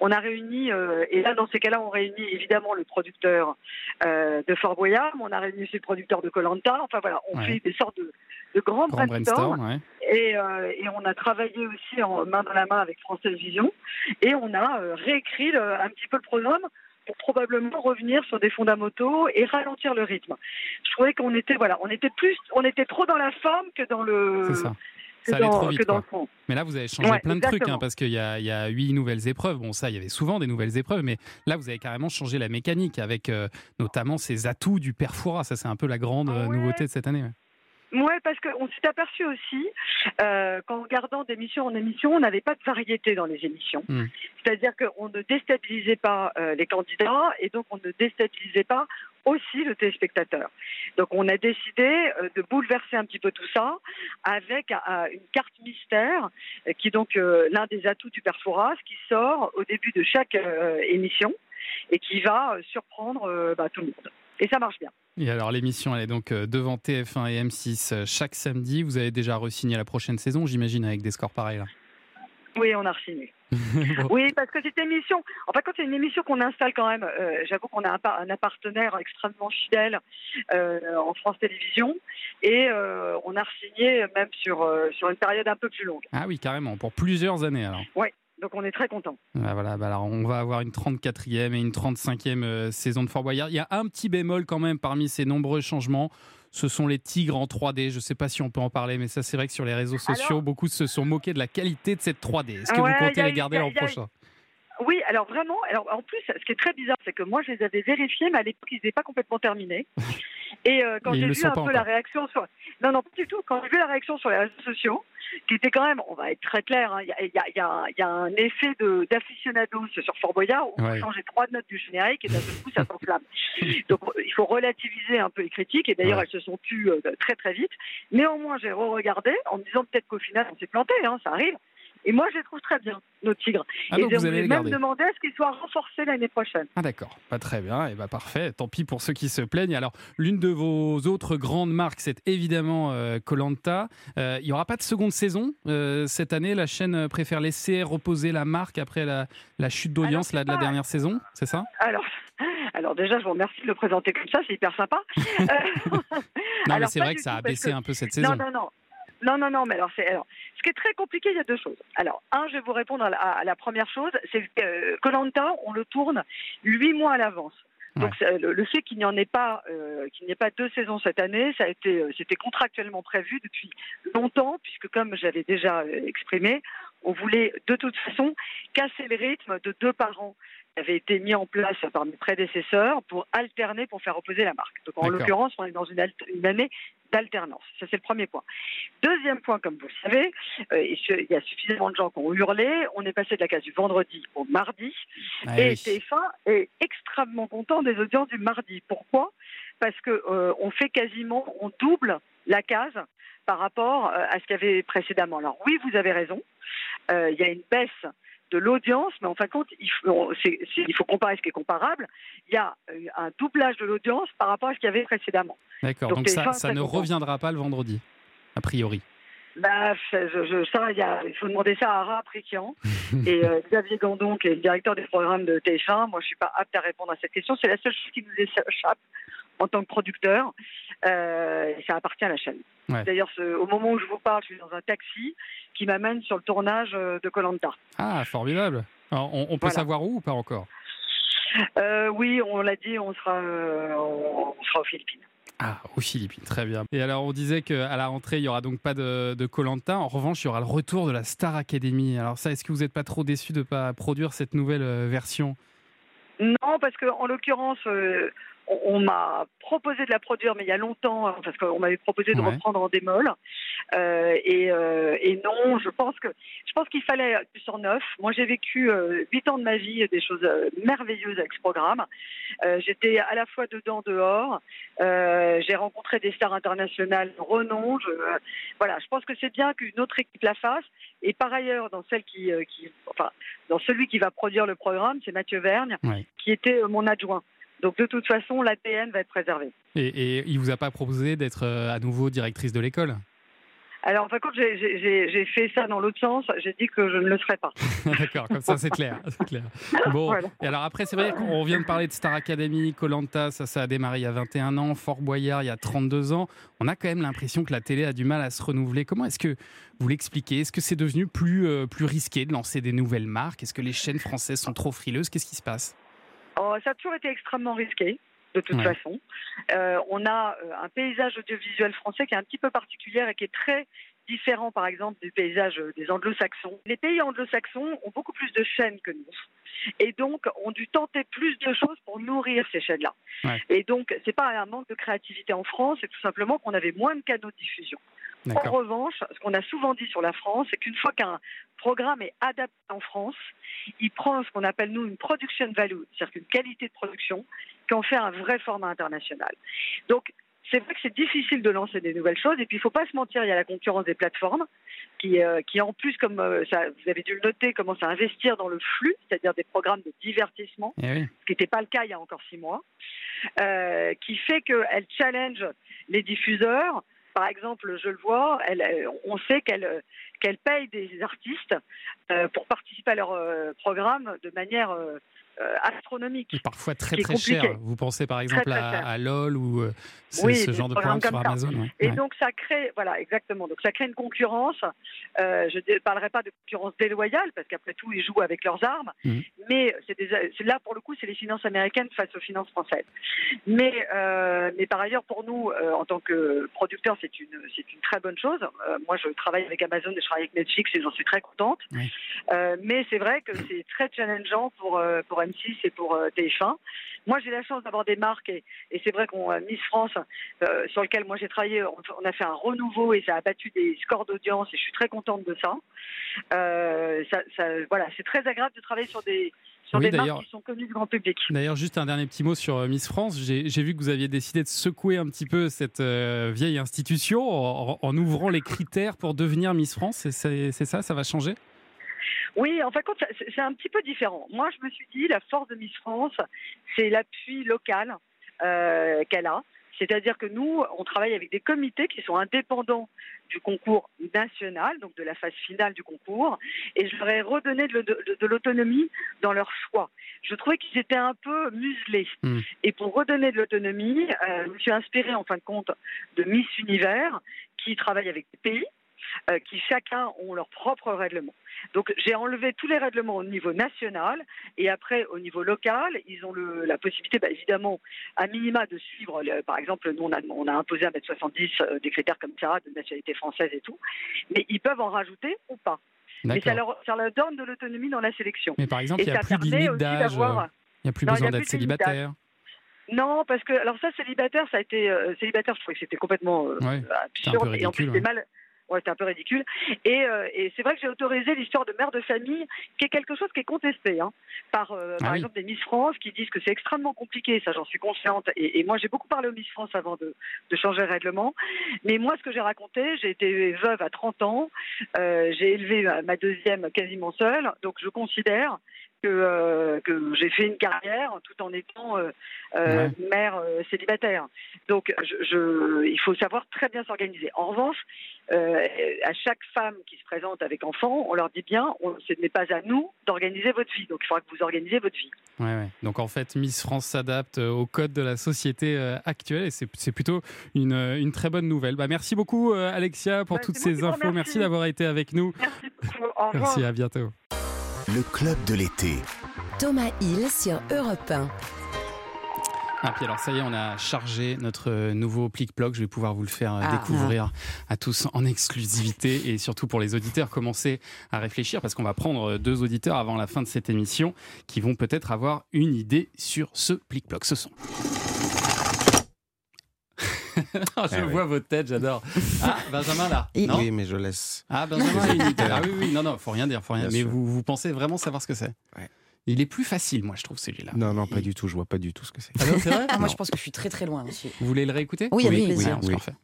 S14: On a réuni, euh, et là, dans ces cas-là, on réunit évidemment le producteur euh, de Fort Boyard, mais on a réuni aussi le producteur de Colanta. Enfin voilà, on
S3: Ouais.
S14: fait des sortes de, de grands
S3: Grand
S14: brainstorms.
S3: brainstorm, ouais.
S14: Et, euh, et on a travaillé aussi en main dans la main avec France Télévisions. Et on a réécrit le- un petit peu le programme pour probablement revenir sur des fondamentaux et ralentir le rythme. Je trouvais qu'on était voilà, on était plus, on était trop dans la forme que dans le
S3: C'est ça.
S14: Que
S3: Ça allait
S14: dans,
S3: trop vite.
S14: que dans
S3: quoi.
S14: le fond.
S3: Mais là, vous avez changé
S14: Ouais,
S3: plein de trucs, hein, parce qu'il y a, huit nouvelles épreuves. Bon, ça, il y avait souvent des nouvelles épreuves, mais là, vous avez carrément changé la mécanique avec euh, notamment ces atouts du Perfora. Ça, c'est un peu la grande euh, nouveauté de cette année. ouais.
S14: Ouais, parce qu'on s'est aperçu aussi euh, qu'en regardant d'émission en émission, on n'avait pas de variété dans les émissions.
S3: Mm.
S14: C'est-à-dire qu'on ne déstabilisait pas euh, les candidats et donc on ne déstabilisait pas aussi le téléspectateur. Donc on a décidé euh, de bouleverser un petit peu tout ça avec euh, une carte mystère euh, qui est donc l'un des atouts du Perforas qui sort au début de chaque émission et qui va surprendre bah, tout le monde. Et ça marche bien.
S3: Et alors, l'émission, elle est donc devant TF1 et M6 euh, chaque samedi. Vous avez déjà re-signé la prochaine saison, j'imagine, avec des scores pareils. Là?
S14: Oui, on a re-signé. Oui, parce que cette émission, enfin quand c'est une émission qu'on installe quand même, euh, j'avoue qu'on a un, un partenaire extrêmement fidèle euh, en France Télévisions et euh, on a re-signé même sur, sur une période un peu plus longue.
S3: Ah oui, carrément, pour plusieurs années alors.
S14: Oui, Donc on est très content.
S3: Ah, voilà, bah alors on va avoir une 34e et une 35e euh, saison de Fort Boyard. Il y a un petit bémol quand même parmi ces nombreux changements. Ce sont les tigres en 3D. Je ne sais pas si on peut en parler, mais ça c'est vrai que sur les réseaux sociaux, beaucoup se sont moqués de la qualité de cette 3D. Est-ce que
S14: Ouais,
S3: vous comptez
S14: y a-
S3: les garder l'an prochain?
S14: Oui, alors vraiment, alors en plus, ce qui est très bizarre, c'est que moi, je les avais vérifiés, mais à l'époque, ils n'étaient pas complètement terminés. Et euh, quand j'ai vu un peu la réaction sur... Non, non, pas du tout. Quand j'ai vu la réaction sur les réseaux sociaux, qui était quand même, on va être très clair, hein, il y, a, y y un- il y a un effet d'aficionados sur Fort Boyard, où on
S15: Ouais.
S14: changeait trois notes du générique et d'un seul coup, ça s'enflamme. Donc, il faut relativiser un peu les critiques, et d'ailleurs,
S15: Ouais.
S14: elles se sont tues euh, très très vite. Néanmoins, j'ai re-regardé en me disant peut-être qu'au final, on s'est planté, hein, ça arrive. Et moi, je les trouve très bien, nos tigres.
S3: Ah,
S14: et
S3: vous allez les
S14: même demander à ce qu'ils soient renforcés l'année prochaine.
S3: Ah d'accord, pas très bien, et bah parfait. Tant pis pour ceux qui se plaignent. Alors l'une de vos autres grandes marques, c'est évidemment Colanta. il y aura pas de seconde saison euh, cette année. La chaîne euh, préfère laisser reposer la marque après la, la chute d'audience de la dernière saison, c'est ça?
S14: Alors, alors déjà, je vous remercie de le présenter comme ça, c'est hyper sympa. Euh,
S3: Non, mais c'est vrai que ça a baissé
S14: que-
S3: un peu cette saison.
S14: Non, non, non. Non, non, non, mais alors, c'est, alors, ce qui est très compliqué, il y a deux choses. Alors, un, je vais vous répondre à la, à la première chose, c'est que Colanta, on le tourne huit mois à l'avance. Donc le, le fait qu'il n'y en ait pas, euh, qu'il n'y ait pas deux saisons cette année, ça a été, euh, c'était contractuellement prévu depuis longtemps, puisque comme j'avais déjà euh, exprimé, on voulait de toute façon casser le rythme de deux par an qui avait été mis en place par mes prédécesseurs pour alterner, pour faire opposer la marque. Donc en l'occurrence, on est dans une, année d'alternance. Ça, c'est le premier point. Deuxième point, comme vous le savez, euh, il y a suffisamment de gens qui ont hurlé, on est passé de la case du vendredi au mardi,
S15: Ah
S14: et
S15: oui.
S14: TF1 est extrêmement content des audiences du mardi. Pourquoi? Parce que euh, fait quasiment, on double la case par rapport euh, à ce qu'il y avait précédemment. Alors oui, vous avez raison, Euh, il y a une baisse de l'audience, mais en fin de compte, il faut, il comparer ce qui est comparable. Il y a euh, un doublage de l'audience par rapport à ce qu'il y avait précédemment.
S3: D'accord,
S14: Donc,
S3: donc ça,
S14: TF1
S3: ça ne reviendra pas le vendredi, a priori.
S14: Bah, je, je- ça, il, y a- il faut demander ça à Ara Prikian et euh, Xavier Gandon, qui est le directeur des programmes de TF1. Moi, je suis pas apte à répondre à cette question. C'est la seule chose qui nous échappe en tant que producteur. Euh, ça appartient à la chaîne.
S3: Ouais.
S14: D'ailleurs, au moment où je vous parle, je suis dans un taxi qui m'amène sur le tournage euh, de Colanta.
S3: Ah, formidable. Alors, on, on peut
S14: Voilà.
S3: savoir où ou pas encore?
S14: Euh, oui, on l'a dit, on sera, euh, on sera aux Philippines.
S3: Ah, aux Philippines, très bien. Et alors, on disait qu'à la rentrée, il n'y aura donc pas de Colanta. En revanche, il y aura le retour de la Star Academy. Alors ça, est-ce que vous n'êtes pas trop déçu de ne pas produire cette nouvelle version?
S14: Non, parce que en l'occurrence, euh, on, m'a proposé de la produire, mais il y a longtemps, hein, parce qu'on m'avait proposé de
S15: Ouais.
S14: reprendre en démol. Euh, et, euh, et non, je pense que je pense qu'il fallait du sang neuf. Moi, j'ai vécu euh, huit ans de ma vie des choses euh, merveilleuses avec ce programme. Euh, J'étais à la fois dedans, dehors. Euh, j'ai rencontré des stars internationales renom. Je, euh, voilà, je pense que c'est bien qu'une autre équipe la fasse. Et par ailleurs, dans celle qui, euh, qui, enfin, dans celui qui va produire le programme, c'est Mathieu Vergne,
S3: Ouais.
S14: qui était mon adjoint. Donc de toute façon, l'ADN va être préservé.
S3: et, et il vous a pas proposé d'être euh, à nouveau directrice de l'école?
S14: Alors, en fin de compte, j'ai- fait ça dans l'autre sens. J'ai dit que je ne le serais pas.
S3: D'accord, comme ça c'est clair, clair. Bon,
S14: Voilà.
S3: et alors après c'est vrai qu'on vient de parler de Star Academy, Colanta, ça ça a démarré il y a 21 ans, Fort Boyard il y a 32 ans. On a quand même l'impression que la télé a du mal à se renouveler. Comment est-ce que vous l'expliquez? Est-ce que c'est devenu plus euh, plus risqué de lancer des nouvelles marques? Est-ce que les chaînes françaises sont trop frileuses? Qu'est-ce qui se passe?
S14: Oh, ça a toujours été extrêmement risqué, de toute
S3: Ouais.
S14: façon. Euh, on a euh, un paysage audiovisuel français qui est un petit peu particulier et qui est très différent, par exemple, du paysage euh, des anglo-saxons. Les pays anglo-saxons ont beaucoup plus de chaînes que nous. Et donc, ont dû tenter plus de choses pour nourrir ces chaînes-là.
S3: Ouais.
S14: Et donc, c'est pas un manque de créativité en France, c'est tout simplement qu'on avait moins de canaux de diffusion. En revanche, ce qu'on a souvent dit sur la France, c'est qu'une fois qu'un programme est adapté en France, il prend ce qu'on appelle nous une production value, c'est-à-dire une qualité de production, qui en fait un vrai format international. Donc, c'est vrai que c'est difficile de lancer des nouvelles choses, et puis il ne faut pas se mentir, il y a la concurrence des plateformes, qui, euh, qui en plus, comme euh, ça, vous avez dû le noter, commence à investir dans le flux, c'est-à-dire des programmes de divertissement,
S3: Eh oui.
S14: ce qui n'était pas le cas il y a encore six mois, euh, qui fait qu'elle challenge les diffuseurs. Par exemple, je le vois, euh, on sait qu'elle euh, qu'elle paye des artistes euh, pour participer à leur programme de manière astronomique.
S3: Et parfois très très cher. Vous pensez par exemple
S14: très
S3: à, LOL ou euh, ce,
S14: Oui,
S3: ce
S14: des
S3: genre de programme sur. Amazon. ouais.
S14: Et
S3: Ouais.
S14: donc ça crée, voilà, exactement. Donc ça crée une concurrence. Euh, je ne parlerai pas de concurrence déloyale parce qu'après tout, ils jouent avec leurs armes.
S3: Mhm.
S14: Mais c'est là pour le coup, c'est les finances américaines face aux finances françaises. Mais, euh, mais par ailleurs, pour nous, euh, en tant que producteurs, c'est une, c'est une très bonne chose. Euh, moi, je travaille avec Amazon et je travaille avec Netflix et j'en suis très contente.
S3: Oui.
S14: Euh, mais c'est vrai que c'est très challengeant pour, euh, pour M6 et pour euh, TF1. Moi, j'ai la chance d'avoir des marques et, et c'est vrai qu'on a Miss France, euh, sur lequel moi j'ai travaillé, on, on a fait un renouveau et ça a battu des scores d'audience et je suis très contente de ça. Euh, ça, ça- voilà, c'est très agréable de travailler sur des, sur
S3: Oui,
S14: des marques qui sont connues du grand public.
S3: D'ailleurs, juste un dernier petit mot sur euh, Miss France. J'ai vu que vous aviez décidé de secouer un petit peu cette euh, vieille institution en, en ouvrant les critères pour devenir Miss France. C'est ça, ça va changer?
S14: Oui, en fin de compte, c'est un petit peu différent. Moi, je me suis dit, la force de Miss France, c'est l'appui local euh, qu'elle a. C'est-à-dire que nous, on travaille avec des comités qui sont indépendants du concours national, donc de la phase finale du concours, et je leur ai redonné de, le- de- de l'autonomie dans leur choix. Je trouvais qu'ils étaient un peu muselés.
S3: Hmm.
S14: Et pour redonner de l'autonomie, euh, je me suis inspirée en fin de compte de Miss Univers, qui travaillent avec des pays, euh, qui chacun ont leur propre règlement. Donc j'ai enlevé tous les règlements au niveau national et après au niveau local, ils ont le, la possibilité, bah, évidemment, à minima de suivre. le- par exemple, nous on a, on a imposé à mettre 70 euh, des critères comme ça, de nationalité française et tout, mais ils peuvent en rajouter ou pas. Mais ça leur, ça leur donne de l'autonomie dans la sélection.
S3: Mais par exemple, il n'y a plus de
S14: permet
S3: limite
S14: aussi
S3: d'âge.
S14: d'avoir-
S3: Il n'y a plus
S14: Non, il y
S3: besoin d'être célibataire.
S14: Non, parce que alors ça célibataire, ça a été euh, célibataire. Je trouvais que c'était complètement euh,
S3: Ouais, c'était un peu
S14: absurde et en plus
S3: ridicule, ouais.
S14: mal. Ouais, c'était un peu ridicule. Et, euh, et c'est vrai que j'ai autorisé l'histoire de mère de famille, qui est quelque chose qui est contesté hein, par, euh,
S3: Ah
S14: par
S3: oui.
S14: exemple, des Miss France qui disent que c'est extrêmement compliqué. Ça, j'en suis consciente. Et, et moi, j'ai beaucoup parlé aux Miss France avant de, de changer le règlement. Mais moi, ce que j'ai raconté, j'ai été veuve à 30 ans. Euh, j'ai élevé ma, ma deuxième quasiment seule. Donc, je considère que, euh, que j'ai fait une carrière tout en étant euh, euh, mère célibataire. Donc, je, je- il faut savoir très bien s'organiser. En revanche, euh, à chaque femme qui se présente avec enfant, on leur dit bien, on- ce n'est pas à nous d'organiser votre vie. Donc, il faudra que vous organisez votre vie.
S3: Ouais, ouais. Donc en fait, Miss France s'adapte au code de la société actuelle et c'est plutôt une, une très bonne nouvelle. Bah, merci beaucoup Alexia pour toutes
S14: c'est moi
S3: ces infos.
S14: remercie.
S3: Merci d'avoir été avec nous.
S14: Au revoir.
S3: Merci, à bientôt.
S2: Le club de l'été.
S1: Thomas Hill sur Europe 1.
S3: Ah, puis alors ça y est, on a chargé notre nouveau plic-ploc. Je vais pouvoir vous le faire euh,
S4: Ah.
S3: découvrir à tous en exclusivité et surtout pour les auditeurs, commencer à réfléchir parce qu'on va prendre deux auditeurs avant la fin de cette émission qui vont peut-être avoir une idée sur ce plic-ploc. Ce sont. Je
S6: Eh oui.
S3: vois votre tête, j'adore. Ah, Benjamin là.
S6: Oui,
S3: Non
S6: oui, mais je laisse.
S3: Ah, Benjamin une idée. Ah oui, oui, non, non, faut rien dire, faut rien
S6: Bien
S3: Mais vous, vous pensez vraiment savoir ce que c'est?
S6: Ouais.
S3: Il est plus facile, moi, je trouve, celui-là.
S6: Non, non, pas du tout. Je vois pas du tout ce que c'est.
S3: Ah non, c'est vrai?
S4: Ah, moi, je pense que je suis très très loin aussi.
S3: Vous voulez le réécouter?
S4: Oui, avec plaisir.
S3: alors, c'est
S6: Oui.
S3: parfait.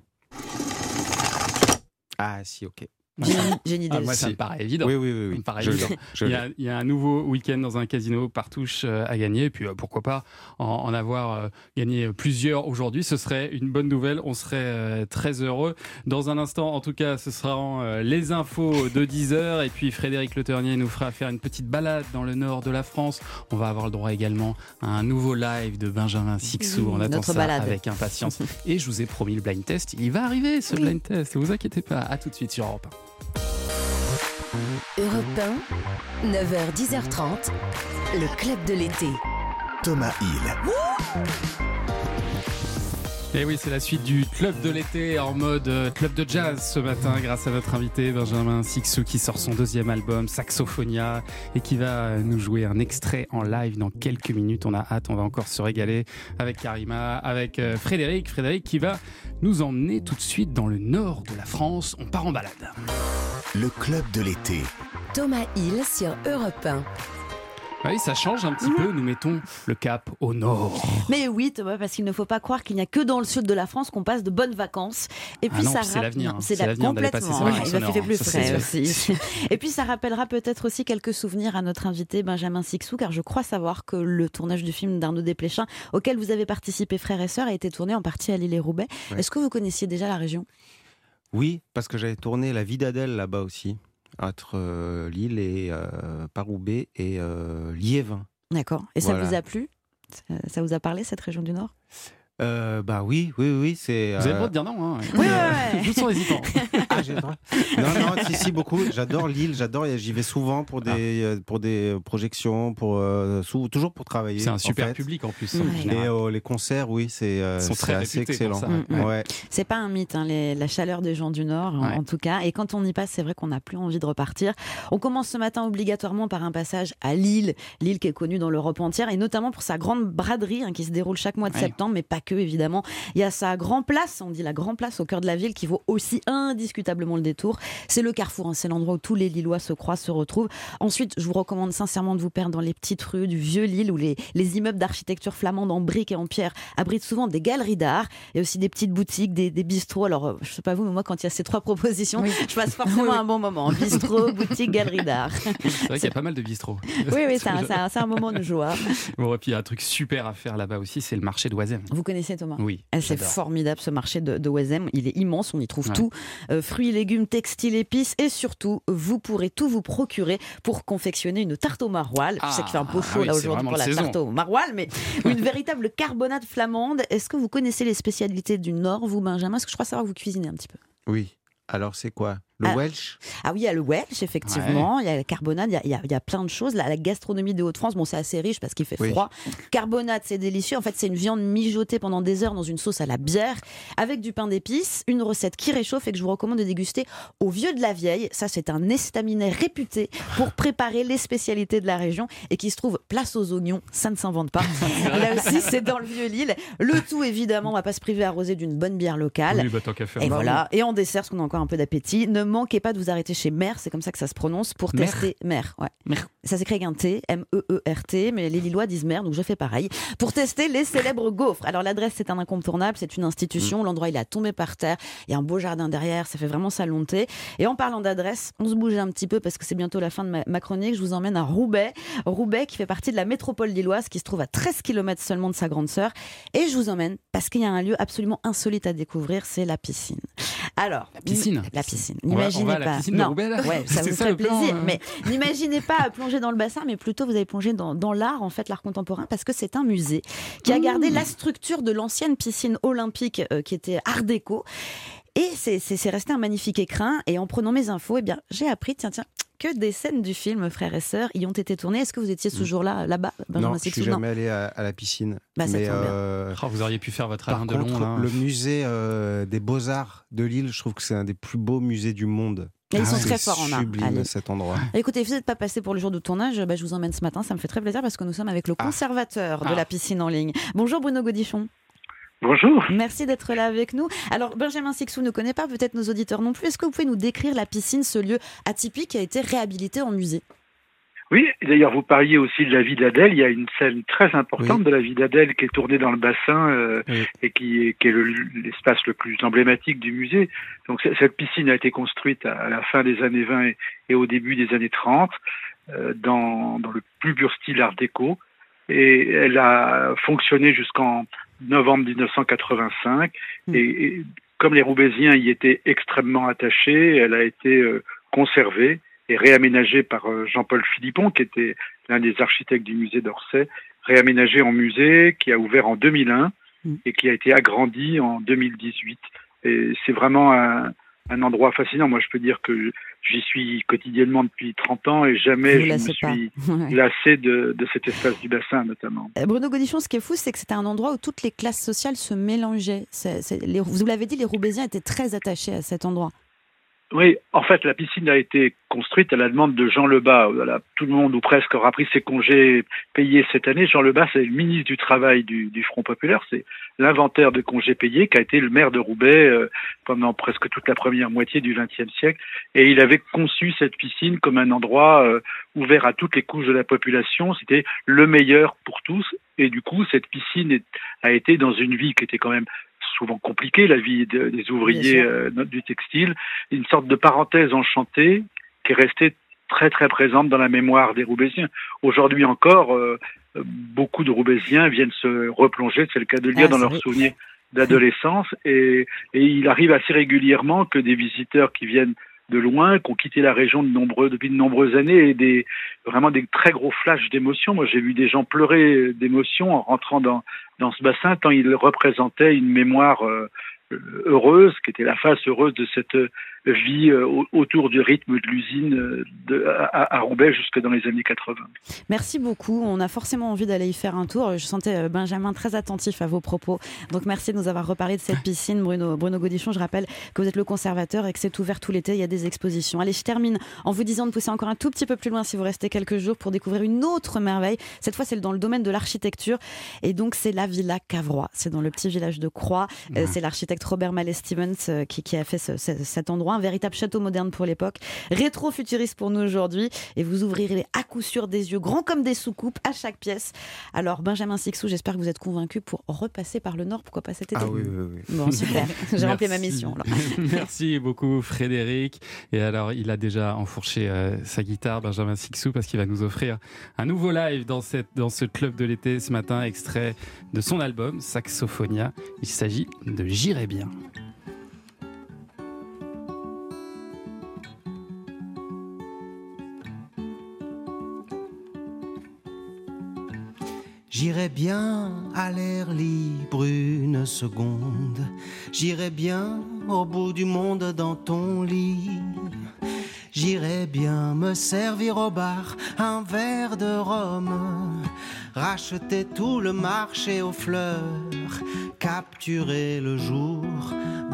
S6: Ah, si, ok.
S4: J'ai une- J'ai une idée.
S3: Ah, moi, ça me paraît évident.
S6: Oui, oui, oui.
S3: Ça
S6: oui.
S3: me paraît
S6: Je
S3: évident. Il y, a, il y a un nouveau week-end dans un casino par touche euh, à gagner. Et puis euh, pourquoi pas en, en avoir euh, gagné plusieurs aujourd'hui. Ce serait une bonne nouvelle. On serait euh, très heureux. Dans un instant, en tout cas, ce sera euh, les infos de 10h. Et puis Frédéric Le Ternier nous fera faire une petite balade dans le nord de la France. On va avoir le droit également à un nouveau live de Benjamin Sixou.
S4: Oui,
S3: On attend
S4: notre
S3: ça
S4: balade.
S3: avec impatience. Et je vous ai promis le blind test. Il va arriver ce blind test. Ne vous inquiétez pas. À tout de suite sur Europe 1.
S1: Europe 1, 9h, 10h30, le club de l'été.
S2: Thomas Hill.
S3: Et oui, c'est la suite du club de l'été en mode euh, club de jazz ce matin grâce à notre invité Benjamin Sixou qui sort son deuxième album Saxophonia et qui va nous jouer un extrait en live dans quelques minutes. On a hâte, on va encore se régaler avec Karima, avec euh, Frédéric. Frédéric qui va nous emmener tout de suite dans le nord de la France. On part en balade.
S2: Le club de l'été.
S1: Thomas Hill sur Europe 1.
S3: Oui, ça change un petit peu. Nous mettons le cap au nord.
S5: Mais oui, Thomas, parce qu'il ne faut pas croire qu'il n'y a que dans le sud de la France qu'on passe de bonnes vacances. Et
S3: Ah
S5: puis
S3: non,
S5: ça
S3: c'est l'avenir.
S5: C'est
S3: C'est
S5: la-
S3: l'avenir passer
S5: complètement.
S3: ses vacances
S5: Il va plus
S3: ça,
S5: frais aussi. Et puis ça rappellera peut-être aussi quelques souvenirs à notre invité Benjamin Sixou, car je crois savoir que le tournage du film d'Arnaud Desplechin, auquel vous avez participé frères et sœurs, a été tourné en partie à l'île et Roubaix.
S6: Ouais.
S5: Est-ce que vous connaissiez déjà la région?
S6: Oui, parce que j'avais tourné La vie d'Adèle là-bas aussi, entre euh, Lille et euh, Paroubaix et euh, Liévin.
S5: D'accord. Et ça
S6: Voilà.
S5: vous a plu? Ça vous a parlé, cette région du Nord?
S6: Euh, bah oui, oui, oui, c'est.
S3: Vous avez le
S6: euh,
S3: droit de dire non. Hein.
S5: Oui, ouais, ouais.
S3: Vous sont hésitants.
S6: Ah, j'ai le droit. Non, non, si, si, beaucoup. J'adore l'île, j'adore. J'y vais souvent pour
S3: Ah.
S6: des, euh, pour des projections, pour, euh, toujours pour travailler.
S3: C'est un
S6: en
S3: super
S6: fait.
S3: public en plus.
S5: Ouais.
S6: Et euh, les concerts, oui, c'est euh, assez excellent.
S5: Mm, mm.
S6: Ouais.
S5: C'est pas un mythe, hein, les- la chaleur des gens du Nord, en-
S3: Ouais.
S5: en tout cas. Et quand on y passe, c'est vrai qu'on n'a plus envie de repartir. On commence ce matin obligatoirement par un passage à Lille, Lille qui est connue dans l'Europe entière, et notamment pour sa grande braderie hein, qui se déroule chaque mois de
S3: Ouais.
S5: septembre, mais pas que, évidemment. Il y a sa grande place, on dit la grande place au cœur de la ville, qui vaut aussi indiscutablement le détour. C'est le carrefour, hein, c'est l'endroit où tous les Lillois se croisent, se retrouvent. Ensuite, je vous recommande sincèrement de vous perdre dans les petites rues du vieux Lille, où les, les immeubles d'architecture flamande en briques et en pierre abritent souvent des galeries d'art et aussi des petites boutiques, des, des bistrots. Alors, euh, je sais pas vous, mais moi, quand il y a ces trois propositions, je passe forcément un bon moment. Bistrot, boutique, galerie d'art.
S3: C'est vrai qu'il y a pas mal de bistrots.
S5: Oui, oui, c'est un, un moment de joie.
S3: Bon, et puis il y a un truc super à faire là-bas aussi, c'est le marché d'Oisem.
S5: Vous connaissez Thomas
S3: Oui.
S5: Ah, C'est formidable ce marché de, de Wesem. Il est immense, on y trouve
S3: Ouais.
S5: tout. Euh, fruits, légumes, textiles, épices et surtout, vous pourrez tout vous procurer pour confectionner une tarte au maroilles. Je sais qu'il fait un peu
S3: Ah,
S5: chaud
S3: oui,
S5: là
S3: c'est
S5: aujourd'hui pour la
S3: saison.
S5: tarte au maroilles, mais une véritable carbonade flamande. Est-ce que vous connaissez les spécialités du Nord, vous Benjamin? Parce que je crois savoir que vous cuisinez un petit peu?
S6: Oui. Alors, c'est quoi? Le
S5: Ah.
S6: Welsh?
S5: Ah oui, il y a le Welsh, effectivement. Il y a la carbonade, il y a, il y a- il y a plein de choses. La, la gastronomie des Hauts-de-France, bon, c'est assez riche parce qu'il fait
S6: Oui.
S5: froid. Carbonade, c'est délicieux. En fait, c'est une viande mijotée pendant des heures dans une sauce à la bière avec du pain d'épices. Une recette qui réchauffe et que je vous recommande de déguster au Vieux de la Vieille. Ça, c'est un estaminet réputé pour préparer les spécialités de la région et qui se trouve place aux oignons. Ça ne s'invente pas. Là aussi, c'est dans le Vieux-Lille. Le tout, évidemment, on va pas se priver arrosé d'une bonne bière locale.
S3: Oui, bah, tant qu'à faire.
S5: Et voilà. Et en dessert, parce qu'on a encore un peu d'appétit, ne manquez pas de vous arrêter chez Mère, c'est comme ça que ça se prononce, pour tester Mère. Ouais. Ça s'écrit avec un T, M-E-E-R-T, mais les Lillois disent Mère, donc je fais pareil. Pour tester les célèbres gaufres. Alors l'adresse, c'est un incontournable, c'est une
S3: Mm.
S5: institution. L'endroit, il a tombé par terre. Il y a un beau jardin derrière, ça fait vraiment sa lonté. Et en parlant d'adresse, on se bouge un petit peu parce que c'est bientôt la fin de ma, ma chronique. Je vous emmène à Roubaix. Roubaix qui fait partie de la métropole lilloise, qui se trouve à 13 km seulement de sa grande sœur. Et je vous emmène parce qu'il y a un lieu absolument insolite à découvrir, c'est la piscine. Alors,
S3: La piscine.
S5: La piscine.
S3: La piscine de
S5: non. Ouais, ça vous
S3: ça,
S5: ferait
S3: plan,
S5: plaisir.
S3: euh.
S5: Mais n'imaginez pas plonger dans le bassin, mais plutôt vous allez plonger dans, dans l'art, en fait, l'art contemporain, parce que c'est un musée qui a gardé la structure de l'ancienne piscine olympique euh, qui était art déco. Et c'est resté un magnifique écrin. Et en prenant mes infos, eh bien, j'ai appris, tiens, tiens, que des scènes du film Frères et Sœurs y ont été tournées. Est-ce que vous étiez ce jour-là, là-bas, Benjamin
S6: Non, je suis jamais allé à, à la piscine.
S5: Bah, ça
S6: mais
S5: tombe bien.
S6: euh,
S3: Oh, vous auriez pu faire votre Alain
S6: contre,
S3: Delon. là.
S6: le musée euh, des Beaux-Arts de Lille, je trouve que c'est un des plus beaux musées du monde.
S5: Et ils sont
S6: C'est
S5: très forts en art.
S6: cet endroit.
S5: Écoutez, vous n'êtes pas passé pour le jour de tournage, bah, je vous emmène ce matin, ça me fait très plaisir parce que nous sommes avec le conservateur de
S3: Ah.
S5: la piscine en ligne. Bonjour Bruno Godichon.
S15: Bonjour.
S5: Merci d'être là avec nous. Alors Benjamin Sixou ne connaît pas, peut-être nos auditeurs non plus. Est-ce que vous pouvez nous décrire la piscine, ce lieu atypique qui a été réhabilité en musée?
S15: Oui, d'ailleurs, vous parliez aussi de la vie d'Adèle. Il y a une scène très importante de la vie d'Adèle qui est tournée dans le bassin euh, et qui est, qui est le- l'espace le, plus emblématique du musée. Donc, cette piscine a été construite à, à la fin des années 20 et, et au début des années 30 euh, dans, dans le plus pur style art déco. Et elle a fonctionné jusqu'en novembre 1985. Et, et comme les Roubaisiens y étaient extrêmement attachés, elle a été euh, conservée et réaménagée par euh, Jean-Paul Philippon, qui était l'un des architectes du musée d'Orsay, réaménagée en musée, qui a ouvert en 2001 et qui a été agrandi en 2018. Et c'est vraiment un, un endroit fascinant. Moi, je peux dire que j'y suis quotidiennement depuis 30 ans et jamais
S5: Vous
S15: je me suis
S5: Ouais.
S15: lassé de, de cet espace du bassin, notamment.
S5: Euh, Bruno Godichon, ce qui est fou, c'est que c'était un endroit où toutes les classes sociales se mélangeaient. Les- vous l'avez dit, les Roubaisiens étaient très attachés à cet endroit.
S15: Oui, en fait, la piscine a été construite à la demande de Jean Lebas. Tout le monde ou presque aura pris ses congés payés cette année. Jean Lebas, c'est le ministre du Travail du, Front Populaire. C'est l'inventaire de congés payés qui a été le maire de Roubaix euh, pendant presque toute la première moitié du XXe siècle. Et il avait conçu cette piscine comme un endroit euh, ouvert à toutes les couches de la population. C'était le meilleur pour tous. Et du coup, cette piscine a été dans une vie qui était quand même souvent compliquée, la vie de- des ouvriers euh, du textile, une sorte de parenthèse enchantée qui est restée très très présente dans la mémoire des Roubaisiens. Aujourd'hui encore, euh, beaucoup de Roubaisiens viennent se replonger, c'est le cas de le dire,
S16: Ah,
S15: dans leurs souvenirs d'adolescence. Et, et il arrive assez régulièrement que des visiteurs qui viennent de loin, qui ont quitté la région de nombreux, depuis de nombreuses années et des, vraiment des très gros flashs d'émotion. Moi, j'ai vu des gens pleurer d'émotion en rentrant dans, dans ce bassin, tant il représentait une mémoire euh, heureuse, qui était la face heureuse de cette vie euh, au- autour du rythme de l'usine euh, de- à, à Roubaix jusque dans les années 80.
S5: Merci beaucoup. On a forcément envie d'aller y faire un tour. Je sentais euh, Benjamin très attentif à vos propos. Donc merci de nous avoir reparlé de cette piscine, Bruno, Bruno Godichon. Je rappelle que vous êtes le conservateur et que c'est ouvert tout l'été. Il y a des expositions. Allez, je termine en vous disant de pousser encore un tout petit peu plus loin si vous restez quelques jours pour découvrir une autre merveille. Cette fois, c'est dans le domaine de l'architecture. Et donc, c'est la Villa Cavrois. C'est dans le petit village de Croix. Euh, c'est l'architecte Robert Mallet Stevens qui, qui a fait ce- ce- cet endroit. Un véritable château moderne pour l'époque. Rétro-futuriste pour nous aujourd'hui. Et vous ouvrirez à coup sûr des yeux grands comme des soucoupes à chaque pièce. Alors, Benjamin Sixou, j'espère que vous êtes convaincu pour repasser par le Nord. Pourquoi pas cet été
S17: Ah oui, oui, oui.
S5: Bon, super. J'ai rempli ma mission. alors.
S3: Merci beaucoup Frédéric. Et alors, il a déjà enfourché euh, sa guitare, Benjamin Sixou, parce qu'il va nous offrir un nouveau live dans, cette, dans ce club de l'été ce matin, extrait de son album Saxophonia. Il s'agit de J'irai bien.
S6: J'irai bien à l'air libre une seconde. J'irai bien au bout du monde dans ton lit. J'irai bien me servir au bar un verre de rhum. Racheter tout le marché aux fleurs. Capturer le jour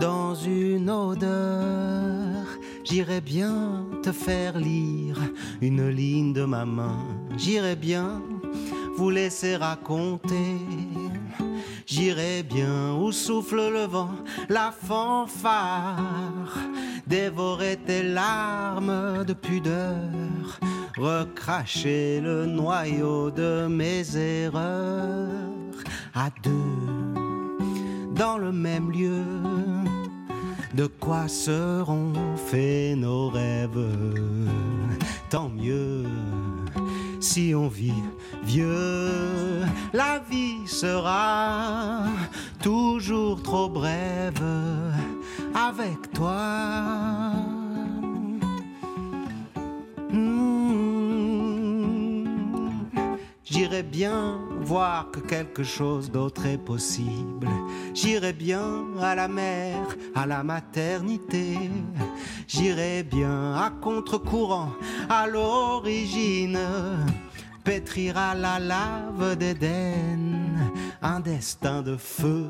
S6: dans une odeur. J'irai bien te faire lire une ligne de ma main. J'irai bien vous laisser raconter. J'irai bien où souffle le vent, la fanfare, dévorer tes larmes de pudeur, recracher le noyau de mes erreurs à deux, dans le même lieu. De quoi seront faits nos rêves? Tant mieux si on vit vieux, la vie sera toujours trop brève avec toi. Hmm. J'irai bien voir que quelque chose d'autre est possible. J'irai bien à la mer, à la maternité. J'irai bien à contre-courant, à l'origine. Pétrira la lave d'Éden, un destin de feu,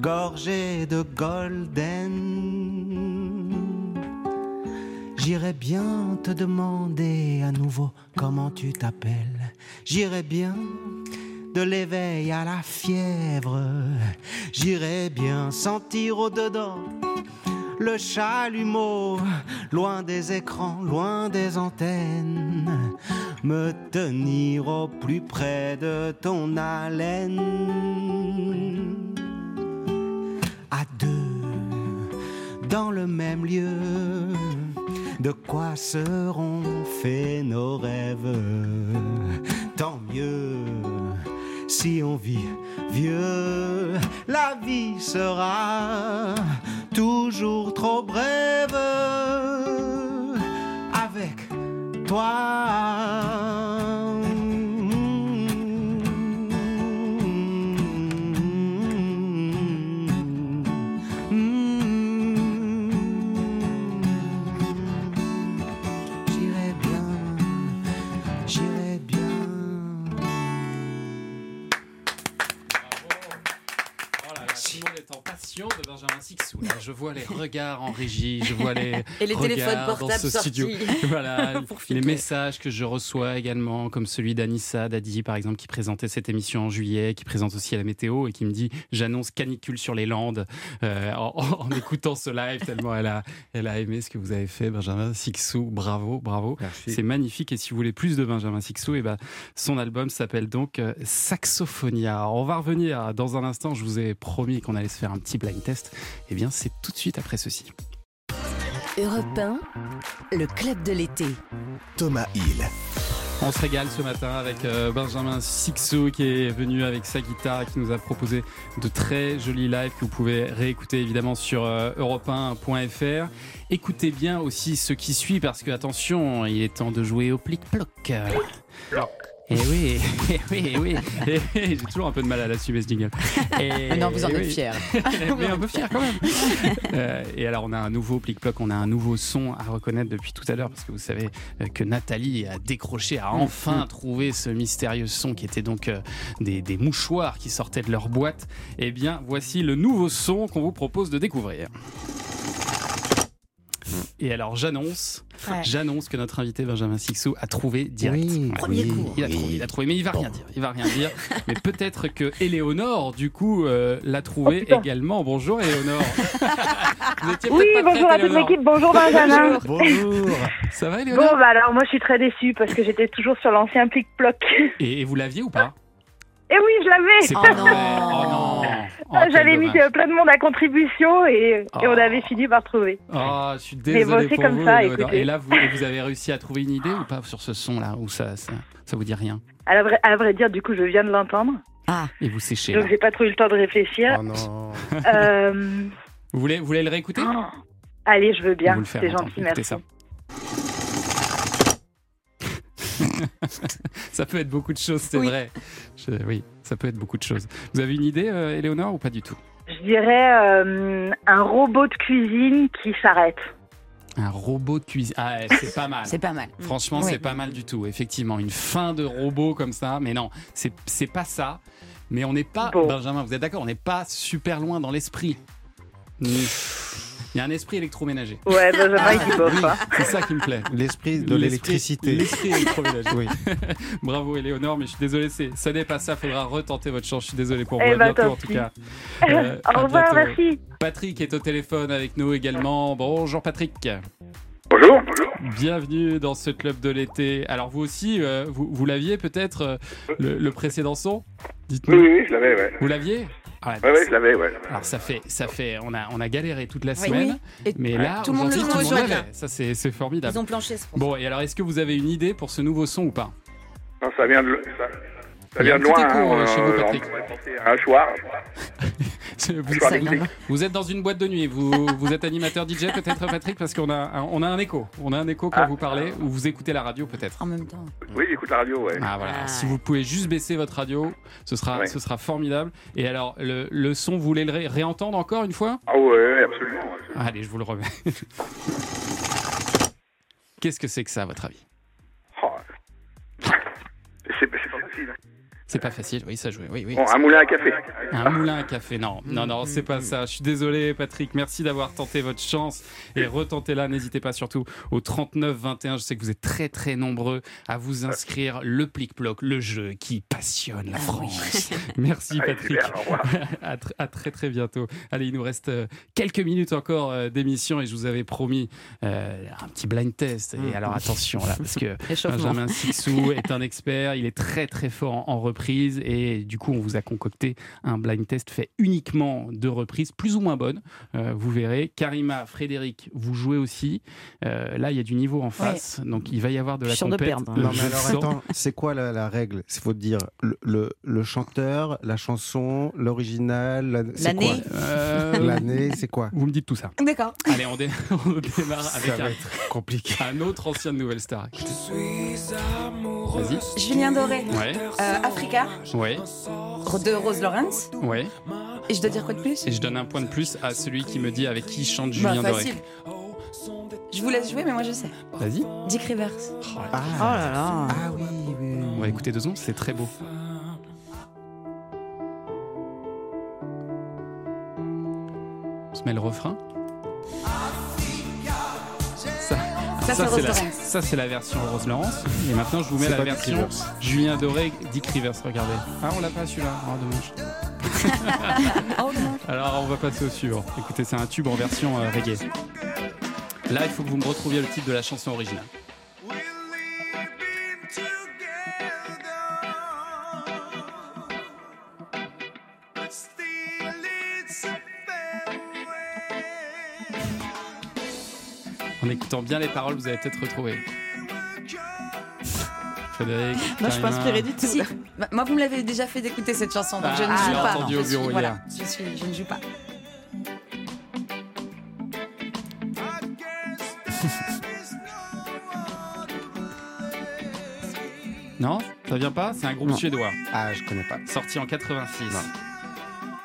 S6: gorgé de golden. J'irai bien te demander à nouveau comment tu t'appelles. J'irai bien de l'éveil à la fièvre. J'irai bien sentir au-dedans le chalumeau, loin des écrans, loin des antennes. Me tenir au plus près de ton haleine. À deux, dans le même lieu. De quoi seront faits nos rêves? Tant mieux si on vit vieux, la vie sera toujours trop brève avec toi.
S3: Là là, tout le monde est en passion de Benjamin Sixou. Là, je vois les regards en régie, je vois les,
S5: Et les téléphones
S3: regards dans ce studio. Voilà, les messages que je reçois également, comme celui d'Anissa Dadi, par exemple, qui présentait cette émission en juillet, qui présente aussi la météo et qui me dit J'annonce canicule sur les Landes euh, en, écoutant ce live, tellement elle a, elle a aimé ce que vous avez fait, Benjamin Sixou. Bravo, bravo. C'est magnifique. Et si vous voulez plus de Benjamin Sixou, et ben, son album s'appelle donc euh, Saxophonia. On va revenir dans un instant. Je vous ai promis qu'on allait se faire un petit blind test. Et bien, c'est tout de suite après ceci.
S1: Europe 1, le club de l'été.
S2: Thomas Hill.
S3: On se régale ce matin avec euh, Benjamin Sixou qui est venu avec sa guitare et qui nous a proposé de très jolis lives que vous pouvez réécouter évidemment sur euh, europe1.fr. Écoutez bien aussi ce qui suit parce que attention, il est temps de jouer au plic-ploc. Et oui, eh oui, eh oui. Eh oui. J'ai toujours un peu de mal à l'assumer ce jingle. Et-
S5: Non, vous en
S3: et
S5: êtes
S3: oui.
S5: fiers.
S3: Mais un peu fier quand même. Euh, et alors, on a un nouveau plic-ploc, on a un nouveau son à reconnaître depuis tout à l'heure, parce que vous savez euh, que Nathalie a décroché, a enfin trouvé ce mystérieux son qui était donc euh, des, des mouchoirs qui sortaient de leur boîte. Eh bien, voici le nouveau son qu'on vous propose de découvrir. Et alors j'annonce,
S5: Ouais.
S3: j'annonce que notre invité Benjamin Sixou a trouvé direct.
S6: Oui,
S5: Premier
S6: oui,
S5: coup.
S3: Il a
S6: oui.
S3: trouvé, il a trouvé, mais il va rien dire. Il va rien dire. mais peut-être que Éléonore, du coup, euh, l'a trouvé également. Bonjour Éléonore. Vous étiez
S13: Oui, bonjour
S3: prête,
S13: à toute l'équipe, bonjour Benjamin.
S6: Bonjour.
S3: Ça va
S13: Bon,
S3: Éléonore
S13: bah alors moi je suis très déçue parce que j'étais toujours sur l'ancien plic-ploc.
S3: et, et vous l'aviez ou pas?
S13: Et oui, je l'avais.
S5: Oh non.
S3: Oh non. Oh,
S13: Ah,
S3: quel
S13: J'avais mis euh, plein de monde à contribution et, et
S3: Oh.
S13: on avait fini par trouver.
S3: Oh, je suis
S13: Mais
S3: désolé
S13: bon,
S3: pour
S13: comme
S3: vous,
S13: ça.
S3: Et là, vous, avez réussi à trouver une idée ou pas sur ce son-là Ou ça, ça, ça vous dit rien?
S13: À, la vraie- à vrai dire, du coup, je viens de l'entendre,
S5: Ah,
S3: Et vous séchez
S13: donc j'ai pas trop eu le temps de réfléchir.
S6: Oh non.
S13: Euh,
S3: Vous voulez, vous voulez le réécouter?
S13: Oh, Allez, je veux
S3: On
S13: bien.
S3: vous le fait
S13: C'est gentil,
S3: Écoutez
S13: merci.
S3: ça. ça peut être beaucoup de choses, c'est
S5: Oui.
S3: vrai. Je- oui, ça peut être beaucoup de choses. Vous avez une idée, euh, Éléonore, ou pas du tout?
S13: Je dirais euh, un robot de cuisine qui s'arrête.
S3: Un robot de cuisine. Ah, c'est pas mal.
S5: c'est pas mal.
S3: Franchement,
S5: Oui.
S3: c'est pas mal du tout. Effectivement, une fin de robot comme ça. Mais non, c'est pas ça. Mais on n'est pas,
S13: Bon.
S3: Benjamin, vous êtes d'accord, on n'est pas super loin dans l'esprit. Il y a un esprit électroménager.
S13: Ouais, Benjamin, il bof.
S3: Oui,
S13: hein.
S3: c'est ça qui me plaît.
S6: L'esprit de l'électricité.
S3: L'esprit électroménager.
S6: Oui.
S3: Bravo Éléonore, mais je suis désolé, c'est- ça n'est pas ça. Faudra retenter votre chance. Je suis désolé pour vous.
S13: Eh
S3: À
S13: ben,
S3: bientôt en tout cas. Euh,
S13: Au revoir, merci.
S3: Patrick est au téléphone avec nous également. Bonjour Patrick.
S15: Bonjour, bonjour.
S3: Bienvenue dans ce club de l'été. Alors vous aussi, euh, vous, vous l'aviez peut-être euh, le, le précédent son? Dites-nous.
S15: oui, oui, je l'avais, ouais.
S3: Vous l'aviez? Ah,
S15: Ouais, ouais, je l'avais, ouais.
S3: Alors ça fait, ça fait, on a, on a galéré toute la
S5: Oui.
S3: semaine,
S5: Et
S3: mais là,
S5: tout le monde
S3: tout le monde l'avait. Ça c'est, c'est formidable.
S5: Ils ont planché ce
S3: Bon, et alors est-ce que vous avez une idée pour ce nouveau son ou pas?
S15: Non, ça vient de, ça, ça vient de
S3: un petit
S15: loin.
S3: écho,
S15: hein,
S3: euh, chez vous,
S15: on
S3: Patrick.
S15: un choix.
S3: vous, vous êtes dans une boîte de nuit. Vous, vous êtes animateur DJ peut-être, Patrick, parce qu'on a, un, on a un écho. On a un écho quand
S15: Ah.
S3: vous parlez ou vous écoutez la radio peut-être.
S5: En même temps.
S15: Oui, j'écoute la radio, ouais.
S3: Ah voilà,
S5: Ah,
S3: si vous pouvez juste baisser votre radio, ce sera,
S15: Ouais.
S3: ce sera formidable. Et alors, le, le son, vous voulez le ré- réentendre encore une fois?
S15: Ah ouais, absolument. absolument.
S3: Allez, je vous le remets. Qu'est-ce que c'est que ça, à votre avis?
S15: Oh. C'est c'est pas facile.
S3: C'est pas facile, oui, ça joue, oui, oui.
S15: Bon, un moulin à café.
S3: Un moulin à café, non, non, non, c'est pas ça. Je suis désolé, Patrick. Merci d'avoir tenté votre chance et retentez-la. N'hésitez pas surtout au 39 21. Je sais que vous êtes très très nombreux à vous inscrire. Le plic-ploc, le jeu qui passionne la France. Merci, Patrick. à, tr- à très très bientôt. Allez, il nous reste euh, quelques minutes encore euh, d'émission et je vous avais promis euh, un petit blind test. Et alors attention là, parce que. Benjamin Sixou est un expert, il est très très fort en, en reprise et du coup on vous a concocté un blind test fait uniquement de reprises, plus ou moins bonnes. Euh, vous verrez. Karima, Frédéric, vous jouez aussi. Euh, là il y a du niveau en face, donc il va y avoir de
S5: Je
S3: la
S5: suis
S3: compète.
S5: perdre, hein.
S6: Non, mais
S3: Je
S6: alors
S3: sens-
S6: attends, c'est quoi la, la règle? Il faut dire le, le, le chanteur, la chanson, l'original,
S5: L'année
S3: Euh,
S6: L'année, c'est quoi?
S3: Vous me dites tout ça.
S5: D'accord.
S3: Allez, on, dé- on démarre avec
S6: Ça va
S3: un,
S6: être compliqué.
S3: un autre ancien de Nouvelle Star. Vas-y.
S5: Julien Doré.
S3: Ouais,
S5: Euh, Africa
S3: ouais,
S5: de Rose Lawrence.
S3: ouais.
S5: Et je dois dire quoi de plus?
S3: Et je donne un point de plus à celui qui me dit avec qui chante
S5: Bah,
S3: Julien Doré.
S5: Je vous laisse jouer, mais moi je sais.
S3: Vas-y.
S5: Dick Rivers.
S6: Ah,
S5: Oh là là.
S6: ah oui, oui, oui.
S3: On va écouter deux secondes, c'est très beau. On se met le refrain. Ça,
S5: c'est
S3: ça,
S5: Rose
S3: c'est la,
S5: Lawrence.
S3: ça, c'est la version Rose Laurence. Et maintenant, je vous mets la version. Julien Doré, Dick Rivers. Regardez. Ah, on l'a pas celui-là. Oh, dommage.
S5: Oh non.
S3: Alors, on va passer au suivant. Écoutez, c'est un tube en version euh, reggae. Là, il faut que vous me retrouviez le titre de la chanson originale. En écoutant bien les paroles, vous allez peut-être retrouver. Frédéric
S5: Non, je suis pas inspirée du tout.
S4: Si, bah, moi, vous me l'avez déjà fait d'écouter cette chanson, donc je ne
S3: Ah,
S4: joue pas.
S3: entendu
S4: je,
S3: au bureau
S4: voilà,
S3: hier.
S4: je, suis, je ne joue pas.
S3: Non Ça vient pas? C'est un groupe
S6: Non.
S3: suédois.
S6: Ah, je connais pas.
S3: Sorti en 86.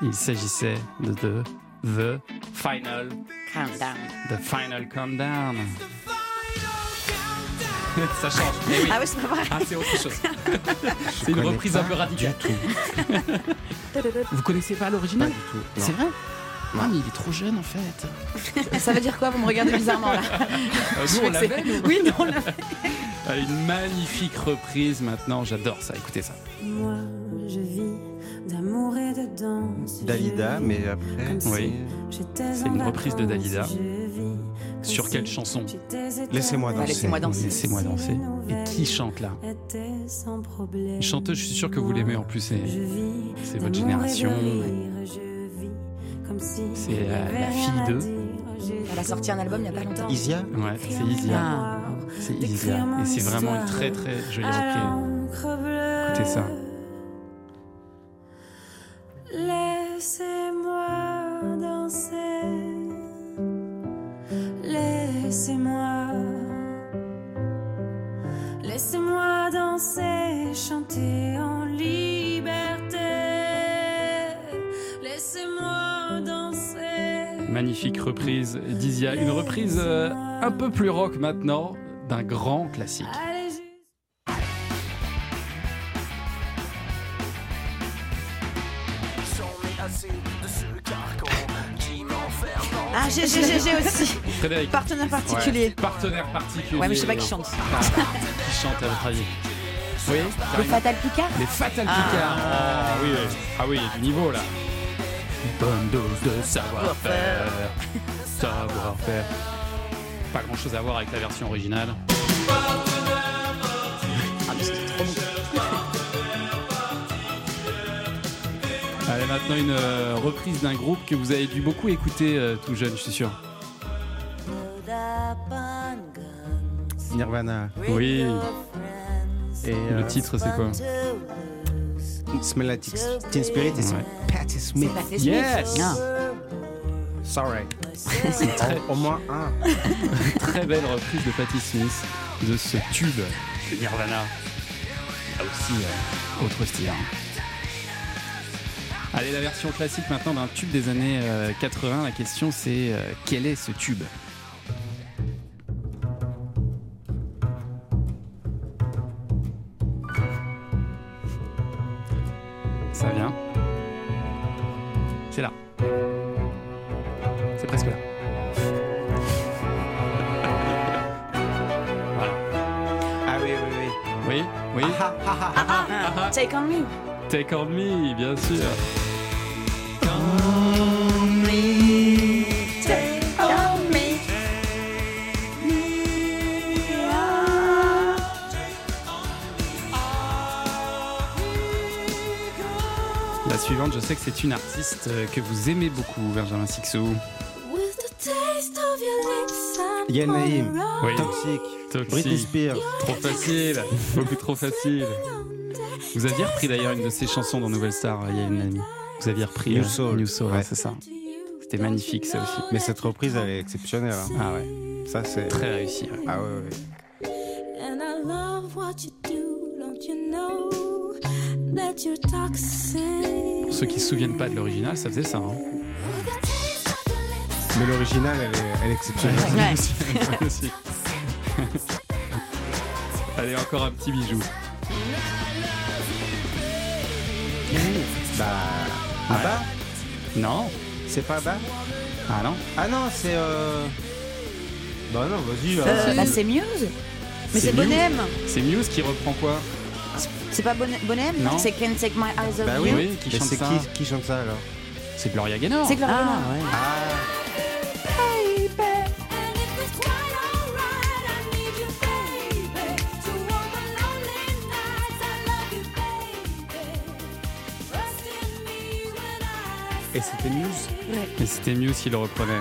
S3: Il s'agissait de, de The Final
S4: Countdown.
S3: The Final Countdown. Ça change. Eh oui.
S5: Ah oui, c'est pas vrai.
S3: Ah, c'est autre chose. c'est une reprise
S6: pas
S3: un peu radicale.
S6: du
S3: Vous connaissez pas l'original
S6: Pas du tout.
S3: C'est
S6: Non.
S3: vrai Ah, mais il est trop jeune en fait.
S4: Ça veut dire quoi Vous me regardez bizarrement là.
S3: Euh,
S4: Je
S3: nous, on l'avait, nous.
S4: Oui, non, on l'avait.
S3: Une magnifique reprise maintenant, j'adore ça, écoutez ça.
S18: Moi, je vis d'amour et de danse.
S6: Dalida, mais après.
S3: Oui, c'est une reprise de Dalida. Sur quelle chanson
S6: Laissez-moi danser.
S4: Laissez-moi danser.
S3: Laissez-moi danser. Et qui chante là Une chanteuse, je suis sûr que vous l'aimez en plus, c'est votre génération. C'est la, la fille d'eux.
S4: Elle a sorti un album il n'y a pas longtemps.
S6: Isia
S3: Ouais, c'est Isia.
S4: Ah.
S3: C'est Isia. Et c'est vraiment une très très jolie reprise. Écoutez ça. Magnifique reprise d'Isia. Une reprise euh, un peu plus rock maintenant d'un grand classique.
S5: Ah, j'ai, j'ai, j'ai, aussi.
S3: Frédéric.
S5: Partenaire particulier.
S3: Ouais, Partenaire particulier.
S5: Ouais, mais je sais pas qui chante.
S3: Ah, qui chante à votre avis Oui
S4: Les Fatal Picard
S3: Les Fatal
S5: Ah.
S3: Picard. Oh, oui, oui. Ah oui, il y a du niveau là. Bonne dose de savoir-faire. Savoir-faire. Pas grand chose à voir avec la version originale.
S4: Ah, mais c'était trop bon.
S3: Allez, maintenant une euh, reprise d'un groupe que vous avez dû beaucoup écouter euh, tout jeune, je suis sûr.
S6: Nirvana.
S3: Oui.
S6: Et
S3: Le
S6: euh,
S3: titre, c'est quoi
S6: Smell Like Teen Spirit et c'est
S3: Ouais.
S6: Patti Smith.
S3: Yes
S4: Ah.
S6: Sorry.
S3: C'est très,
S6: Au moins un.
S3: très belle reprise de Patti Smith de ce tube Nirvana. Là aussi, euh, autre style. hein. Allez, la version classique maintenant d'un tube des années euh, 80. La question c'est euh, quel est ce tube?
S4: Take on me,
S3: bien sûr.
S4: Take on me.
S3: La suivante, je sais que c'est une artiste que vous aimez beaucoup, Benjamin Sixou.
S18: With the taste of your lips, I'm
S6: Yael Naïm.
S3: Oui.
S6: Toxic.
S3: Toxic.
S6: Britney Spears.
S3: Trop facile, beaucoup trop facile. Vous aviez repris d'ailleurs une de ses chansons dans Nouvelle Star, euh, il y a une amie. Vous aviez repris
S6: New
S3: euh,
S6: Soul.
S3: New Soul,
S6: Ouais.
S3: c'est ça. C'était magnifique ça aussi.
S6: Mais cette reprise, elle est exceptionnelle. hein.
S3: Ah ouais,
S6: Ça, c'est.
S3: très réussi. ouais.
S6: Ah ouais, ouais.
S18: And I love what you do, don't you know that you're toxic?
S3: Pour ceux qui se souviennent pas de l'original, ça faisait ça. hein.
S6: Mais l'original, elle est, elle est exceptionnelle.
S3: Ouais. Aussi. Allez, encore un petit bijou. Ouais.
S6: Abba
S3: Non
S6: C'est pas Abba
S3: Ah non
S6: Ah non, c'est. Euh... Bah non, vas-y.
S5: Euh,
S6: euh,
S5: bah, c'est Muse. Mais c'est
S3: Muse.
S5: Bonhomme.
S3: C'est Muse qui reprend quoi?
S5: C'est pas Bon- Bonhomme?
S3: Non.
S4: C'est Can't Take My Eyes Off
S6: Bah
S4: You?
S6: oui,
S3: Oui, qui
S6: Mais
S3: chante
S6: c'est
S3: ça
S6: qui, qui chante ça alors?
S3: C'est Gloria Gaynor.
S4: C'est Gloria
S5: Ah,
S4: Gaynor.
S5: ouais.
S6: Ah Et c'était Muse
S3: Et c'était Muse qui le reprenait.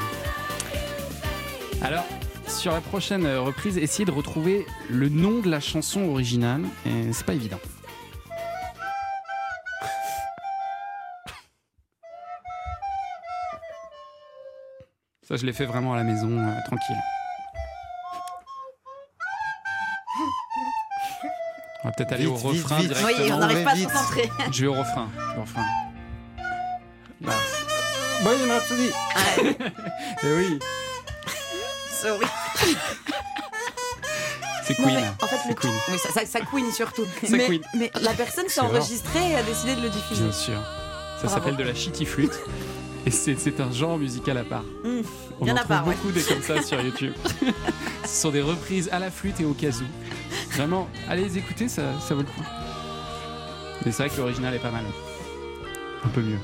S3: Alors, sur la prochaine euh, reprise, essayer de retrouver le nom de la chanson originale. Et c'est pas évident. Ça, je l'ai fait vraiment à la maison, euh, tranquille. On va peut-être aller au
S6: Vite,
S3: refrain
S6: vite.
S3: directement.
S5: Oui, on n'arrive pas à se
S6: vite.
S5: concentrer.
S3: Je vais au refrain. je vais au refrain.
S6: Bohemian Rhapsody.
S3: Eh oui,
S5: Sorry.
S3: c'est
S5: Non,
S3: Queen.
S5: mais en fait, le
S3: C'est Queen.
S5: Oui, ça, ça, ça queen surtout.
S3: Ça
S5: mais,
S3: queen.
S5: mais la personne s'est enregistrée et a décidé de le diffuser.
S3: Bien sûr. Ça s'appelle de la shitty flûte. Et c'est un genre musical à part.
S5: Mmh.
S3: On
S5: en
S3: en
S5: a
S3: trouve
S5: ouais.
S3: beaucoup des comme ça sur YouTube. Ce sont des reprises à la flûte et au kazoo. Vraiment, allez les écouter, ça, ça vaut le coup. Mais c'est vrai que l'original est pas mal. Un peu mieux.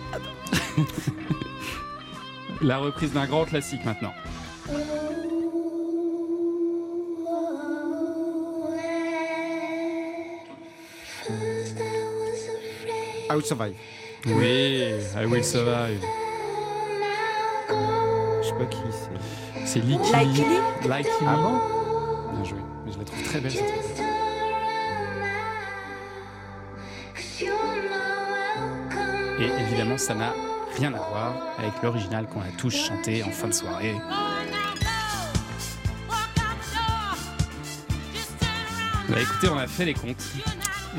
S3: la reprise d'un grand classique maintenant.
S6: I Will Survive.
S3: Oui, I Will Survive.
S6: Je sais pas qui c'est.
S3: C'est Licky.
S5: Like Lee
S3: Like
S6: Ah bon?
S3: Bien joué. Mais je la trouve très belle cette reprise. Et évidemment, ça n'a rien à voir avec l'original qu'on a tous chanté en fin de soirée. Bah écoutez, on a fait les comptes.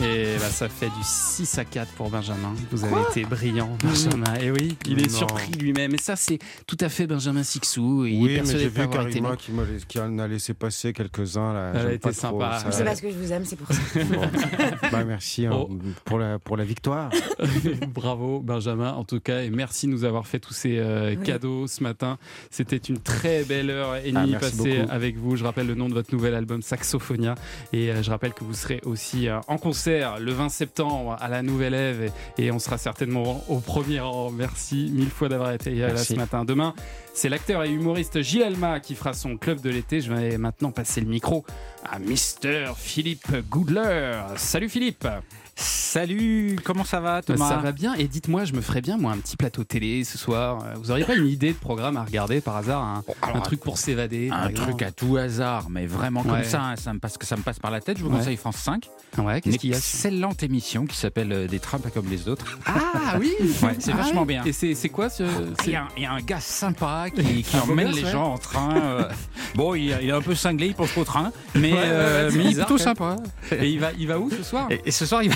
S3: Et bah, ça fait du 6 à 4 pour Benjamin. Vous avez été brillant, Benjamin. Et oui, il est
S6: Non.
S3: surpris lui-même. Et ça, c'est tout à fait Benjamin Sixou. Et il est
S6: Oui, mais
S3: persuadé
S6: j'ai vu
S3: été
S6: Karima qui, en a laissé passer quelques-uns. là.
S3: Elle
S6: trop,
S3: sympa.
S6: ça-
S5: C'est parce que je vous aime, c'est pour ça.
S6: Bon. Bah, merci hein,
S3: Oh.
S6: pour, la, pour la victoire.
S3: Bravo Benjamin en tout cas et merci de nous avoir fait tous ces euh,
S5: Oui.
S3: cadeaux ce matin. C'était une très belle heure et
S6: Ah,
S3: demie
S6: merci
S3: passée
S6: beaucoup.
S3: avec vous. Je rappelle le nom de votre nouvel album Saxophonia et euh, je rappelle que vous serez aussi euh, en concert le 20 septembre à la Nouvelle Ève et, et on sera certainement au premier rang. Merci mille fois d'avoir été là
S6: Merci.
S3: ce matin. Demain, c'est l'acteur et humoriste Gilles Alma qui fera son club de l'été. Je vais maintenant passer le micro à Mister Philippe Goodler. Salut Philippe.
S19: Salut, comment ça va Thomas
S3: Ça va bien et dites-moi, je me ferais bien moi un petit plateau télé ce soir. Euh, Vous auriez pas une idée de programme à regarder par hasard Un,
S19: alors,
S3: un truc pour s'évader
S19: Un
S3: exemple
S19: truc à tout hasard, mais vraiment comme
S3: Ouais.
S19: ça, hein, ça me passe, que ça me passe par la tête. Je vous
S3: Ouais.
S19: conseille France 5.
S3: Ouais,
S19: Une
S3: qu'est-ce qu'il y a
S19: excellente émission qui s'appelle euh, Des trains pas comme les autres.
S3: Ah oui
S19: Ouais, c'est
S3: Ah
S19: vachement bien.
S3: Et c'est c'est quoi ce.
S19: Il y, a un, il y a un gars sympa qui, qui emmène
S3: gosse,
S19: les
S3: ouais.
S19: gens en train. euh, bon, il, il est un peu cinglé, il pense qu'au train, mais, euh, mais il est plutôt sympa.
S3: Et il va, il va où ce soir?
S19: Et, et ce soir, il va,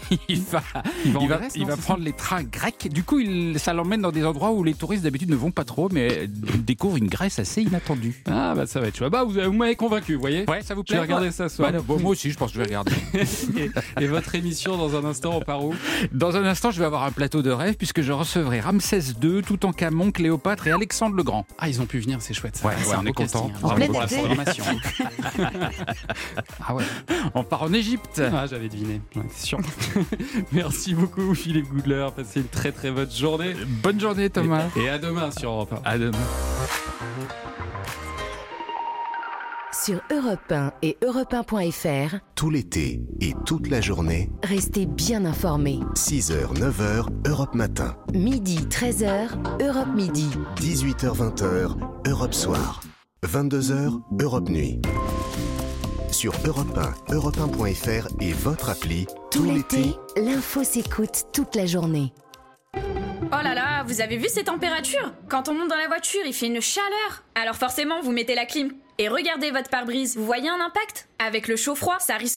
S19: il va,
S3: Il va en
S19: il va,
S3: Grèce,
S19: il
S3: non,
S19: va
S3: c'est
S19: prendre les trains grecs. Du coup, il, ça l'emmène dans des endroits où les touristes d'habitude ne vont pas trop, mais découvre une Grèce assez inattendue.
S3: Ah bah ça va être chouette. Bah vous, vous m'avez convaincu, vous voyez
S19: Ouais, ça vous
S3: Je vais
S19: plaît
S3: regarder ça ce soir.
S19: Ouais, non, bon, Moi aussi, je pense que je vais regarder.
S3: et, et votre émission dans un instant, on part où?
S19: Dans un instant, je vais avoir un plateau de rêve puisque je recevrai Ramsès II, Toutankhamon, Cléopâtre et Alexandre le Grand.
S3: Ah, ils ont pu venir, c'est chouette. ça.
S19: Ouais,
S3: Ah, c'est
S19: ouais,
S3: un
S19: on
S3: beau
S19: est content.
S3: hein. Bravo pour la programmation. ah ouais.
S19: On part en Égypte.
S3: Ah, j'avais deviné, étais sûr. Merci beaucoup, Philippe Goodler. Passez une très très bonne journée.
S19: Bonne journée, Thomas.
S3: Et, et à demain sur Europe 1.
S19: À demain.
S1: Sur Europe 1 et europe1.fr,
S2: Tout l'été et toute la journée,
S1: restez bien informés.
S2: 6h, 9h, Europe Matin.
S1: Midi 13h, Europe Midi.
S2: 18h-20h, Europe Soir. 22h, Europe Nuit. Sur Europe 1, europe1.fr et votre appli,
S1: Tout l'été, l'info s'écoute toute la journée.
S20: Oh là là, vous avez vu ces températures? Quand on monte dans la voiture, il fait une chaleur. Alors forcément, vous mettez la clim. Et regardez votre pare-brise, vous voyez un impact? Avec le chaud-froid, ça risque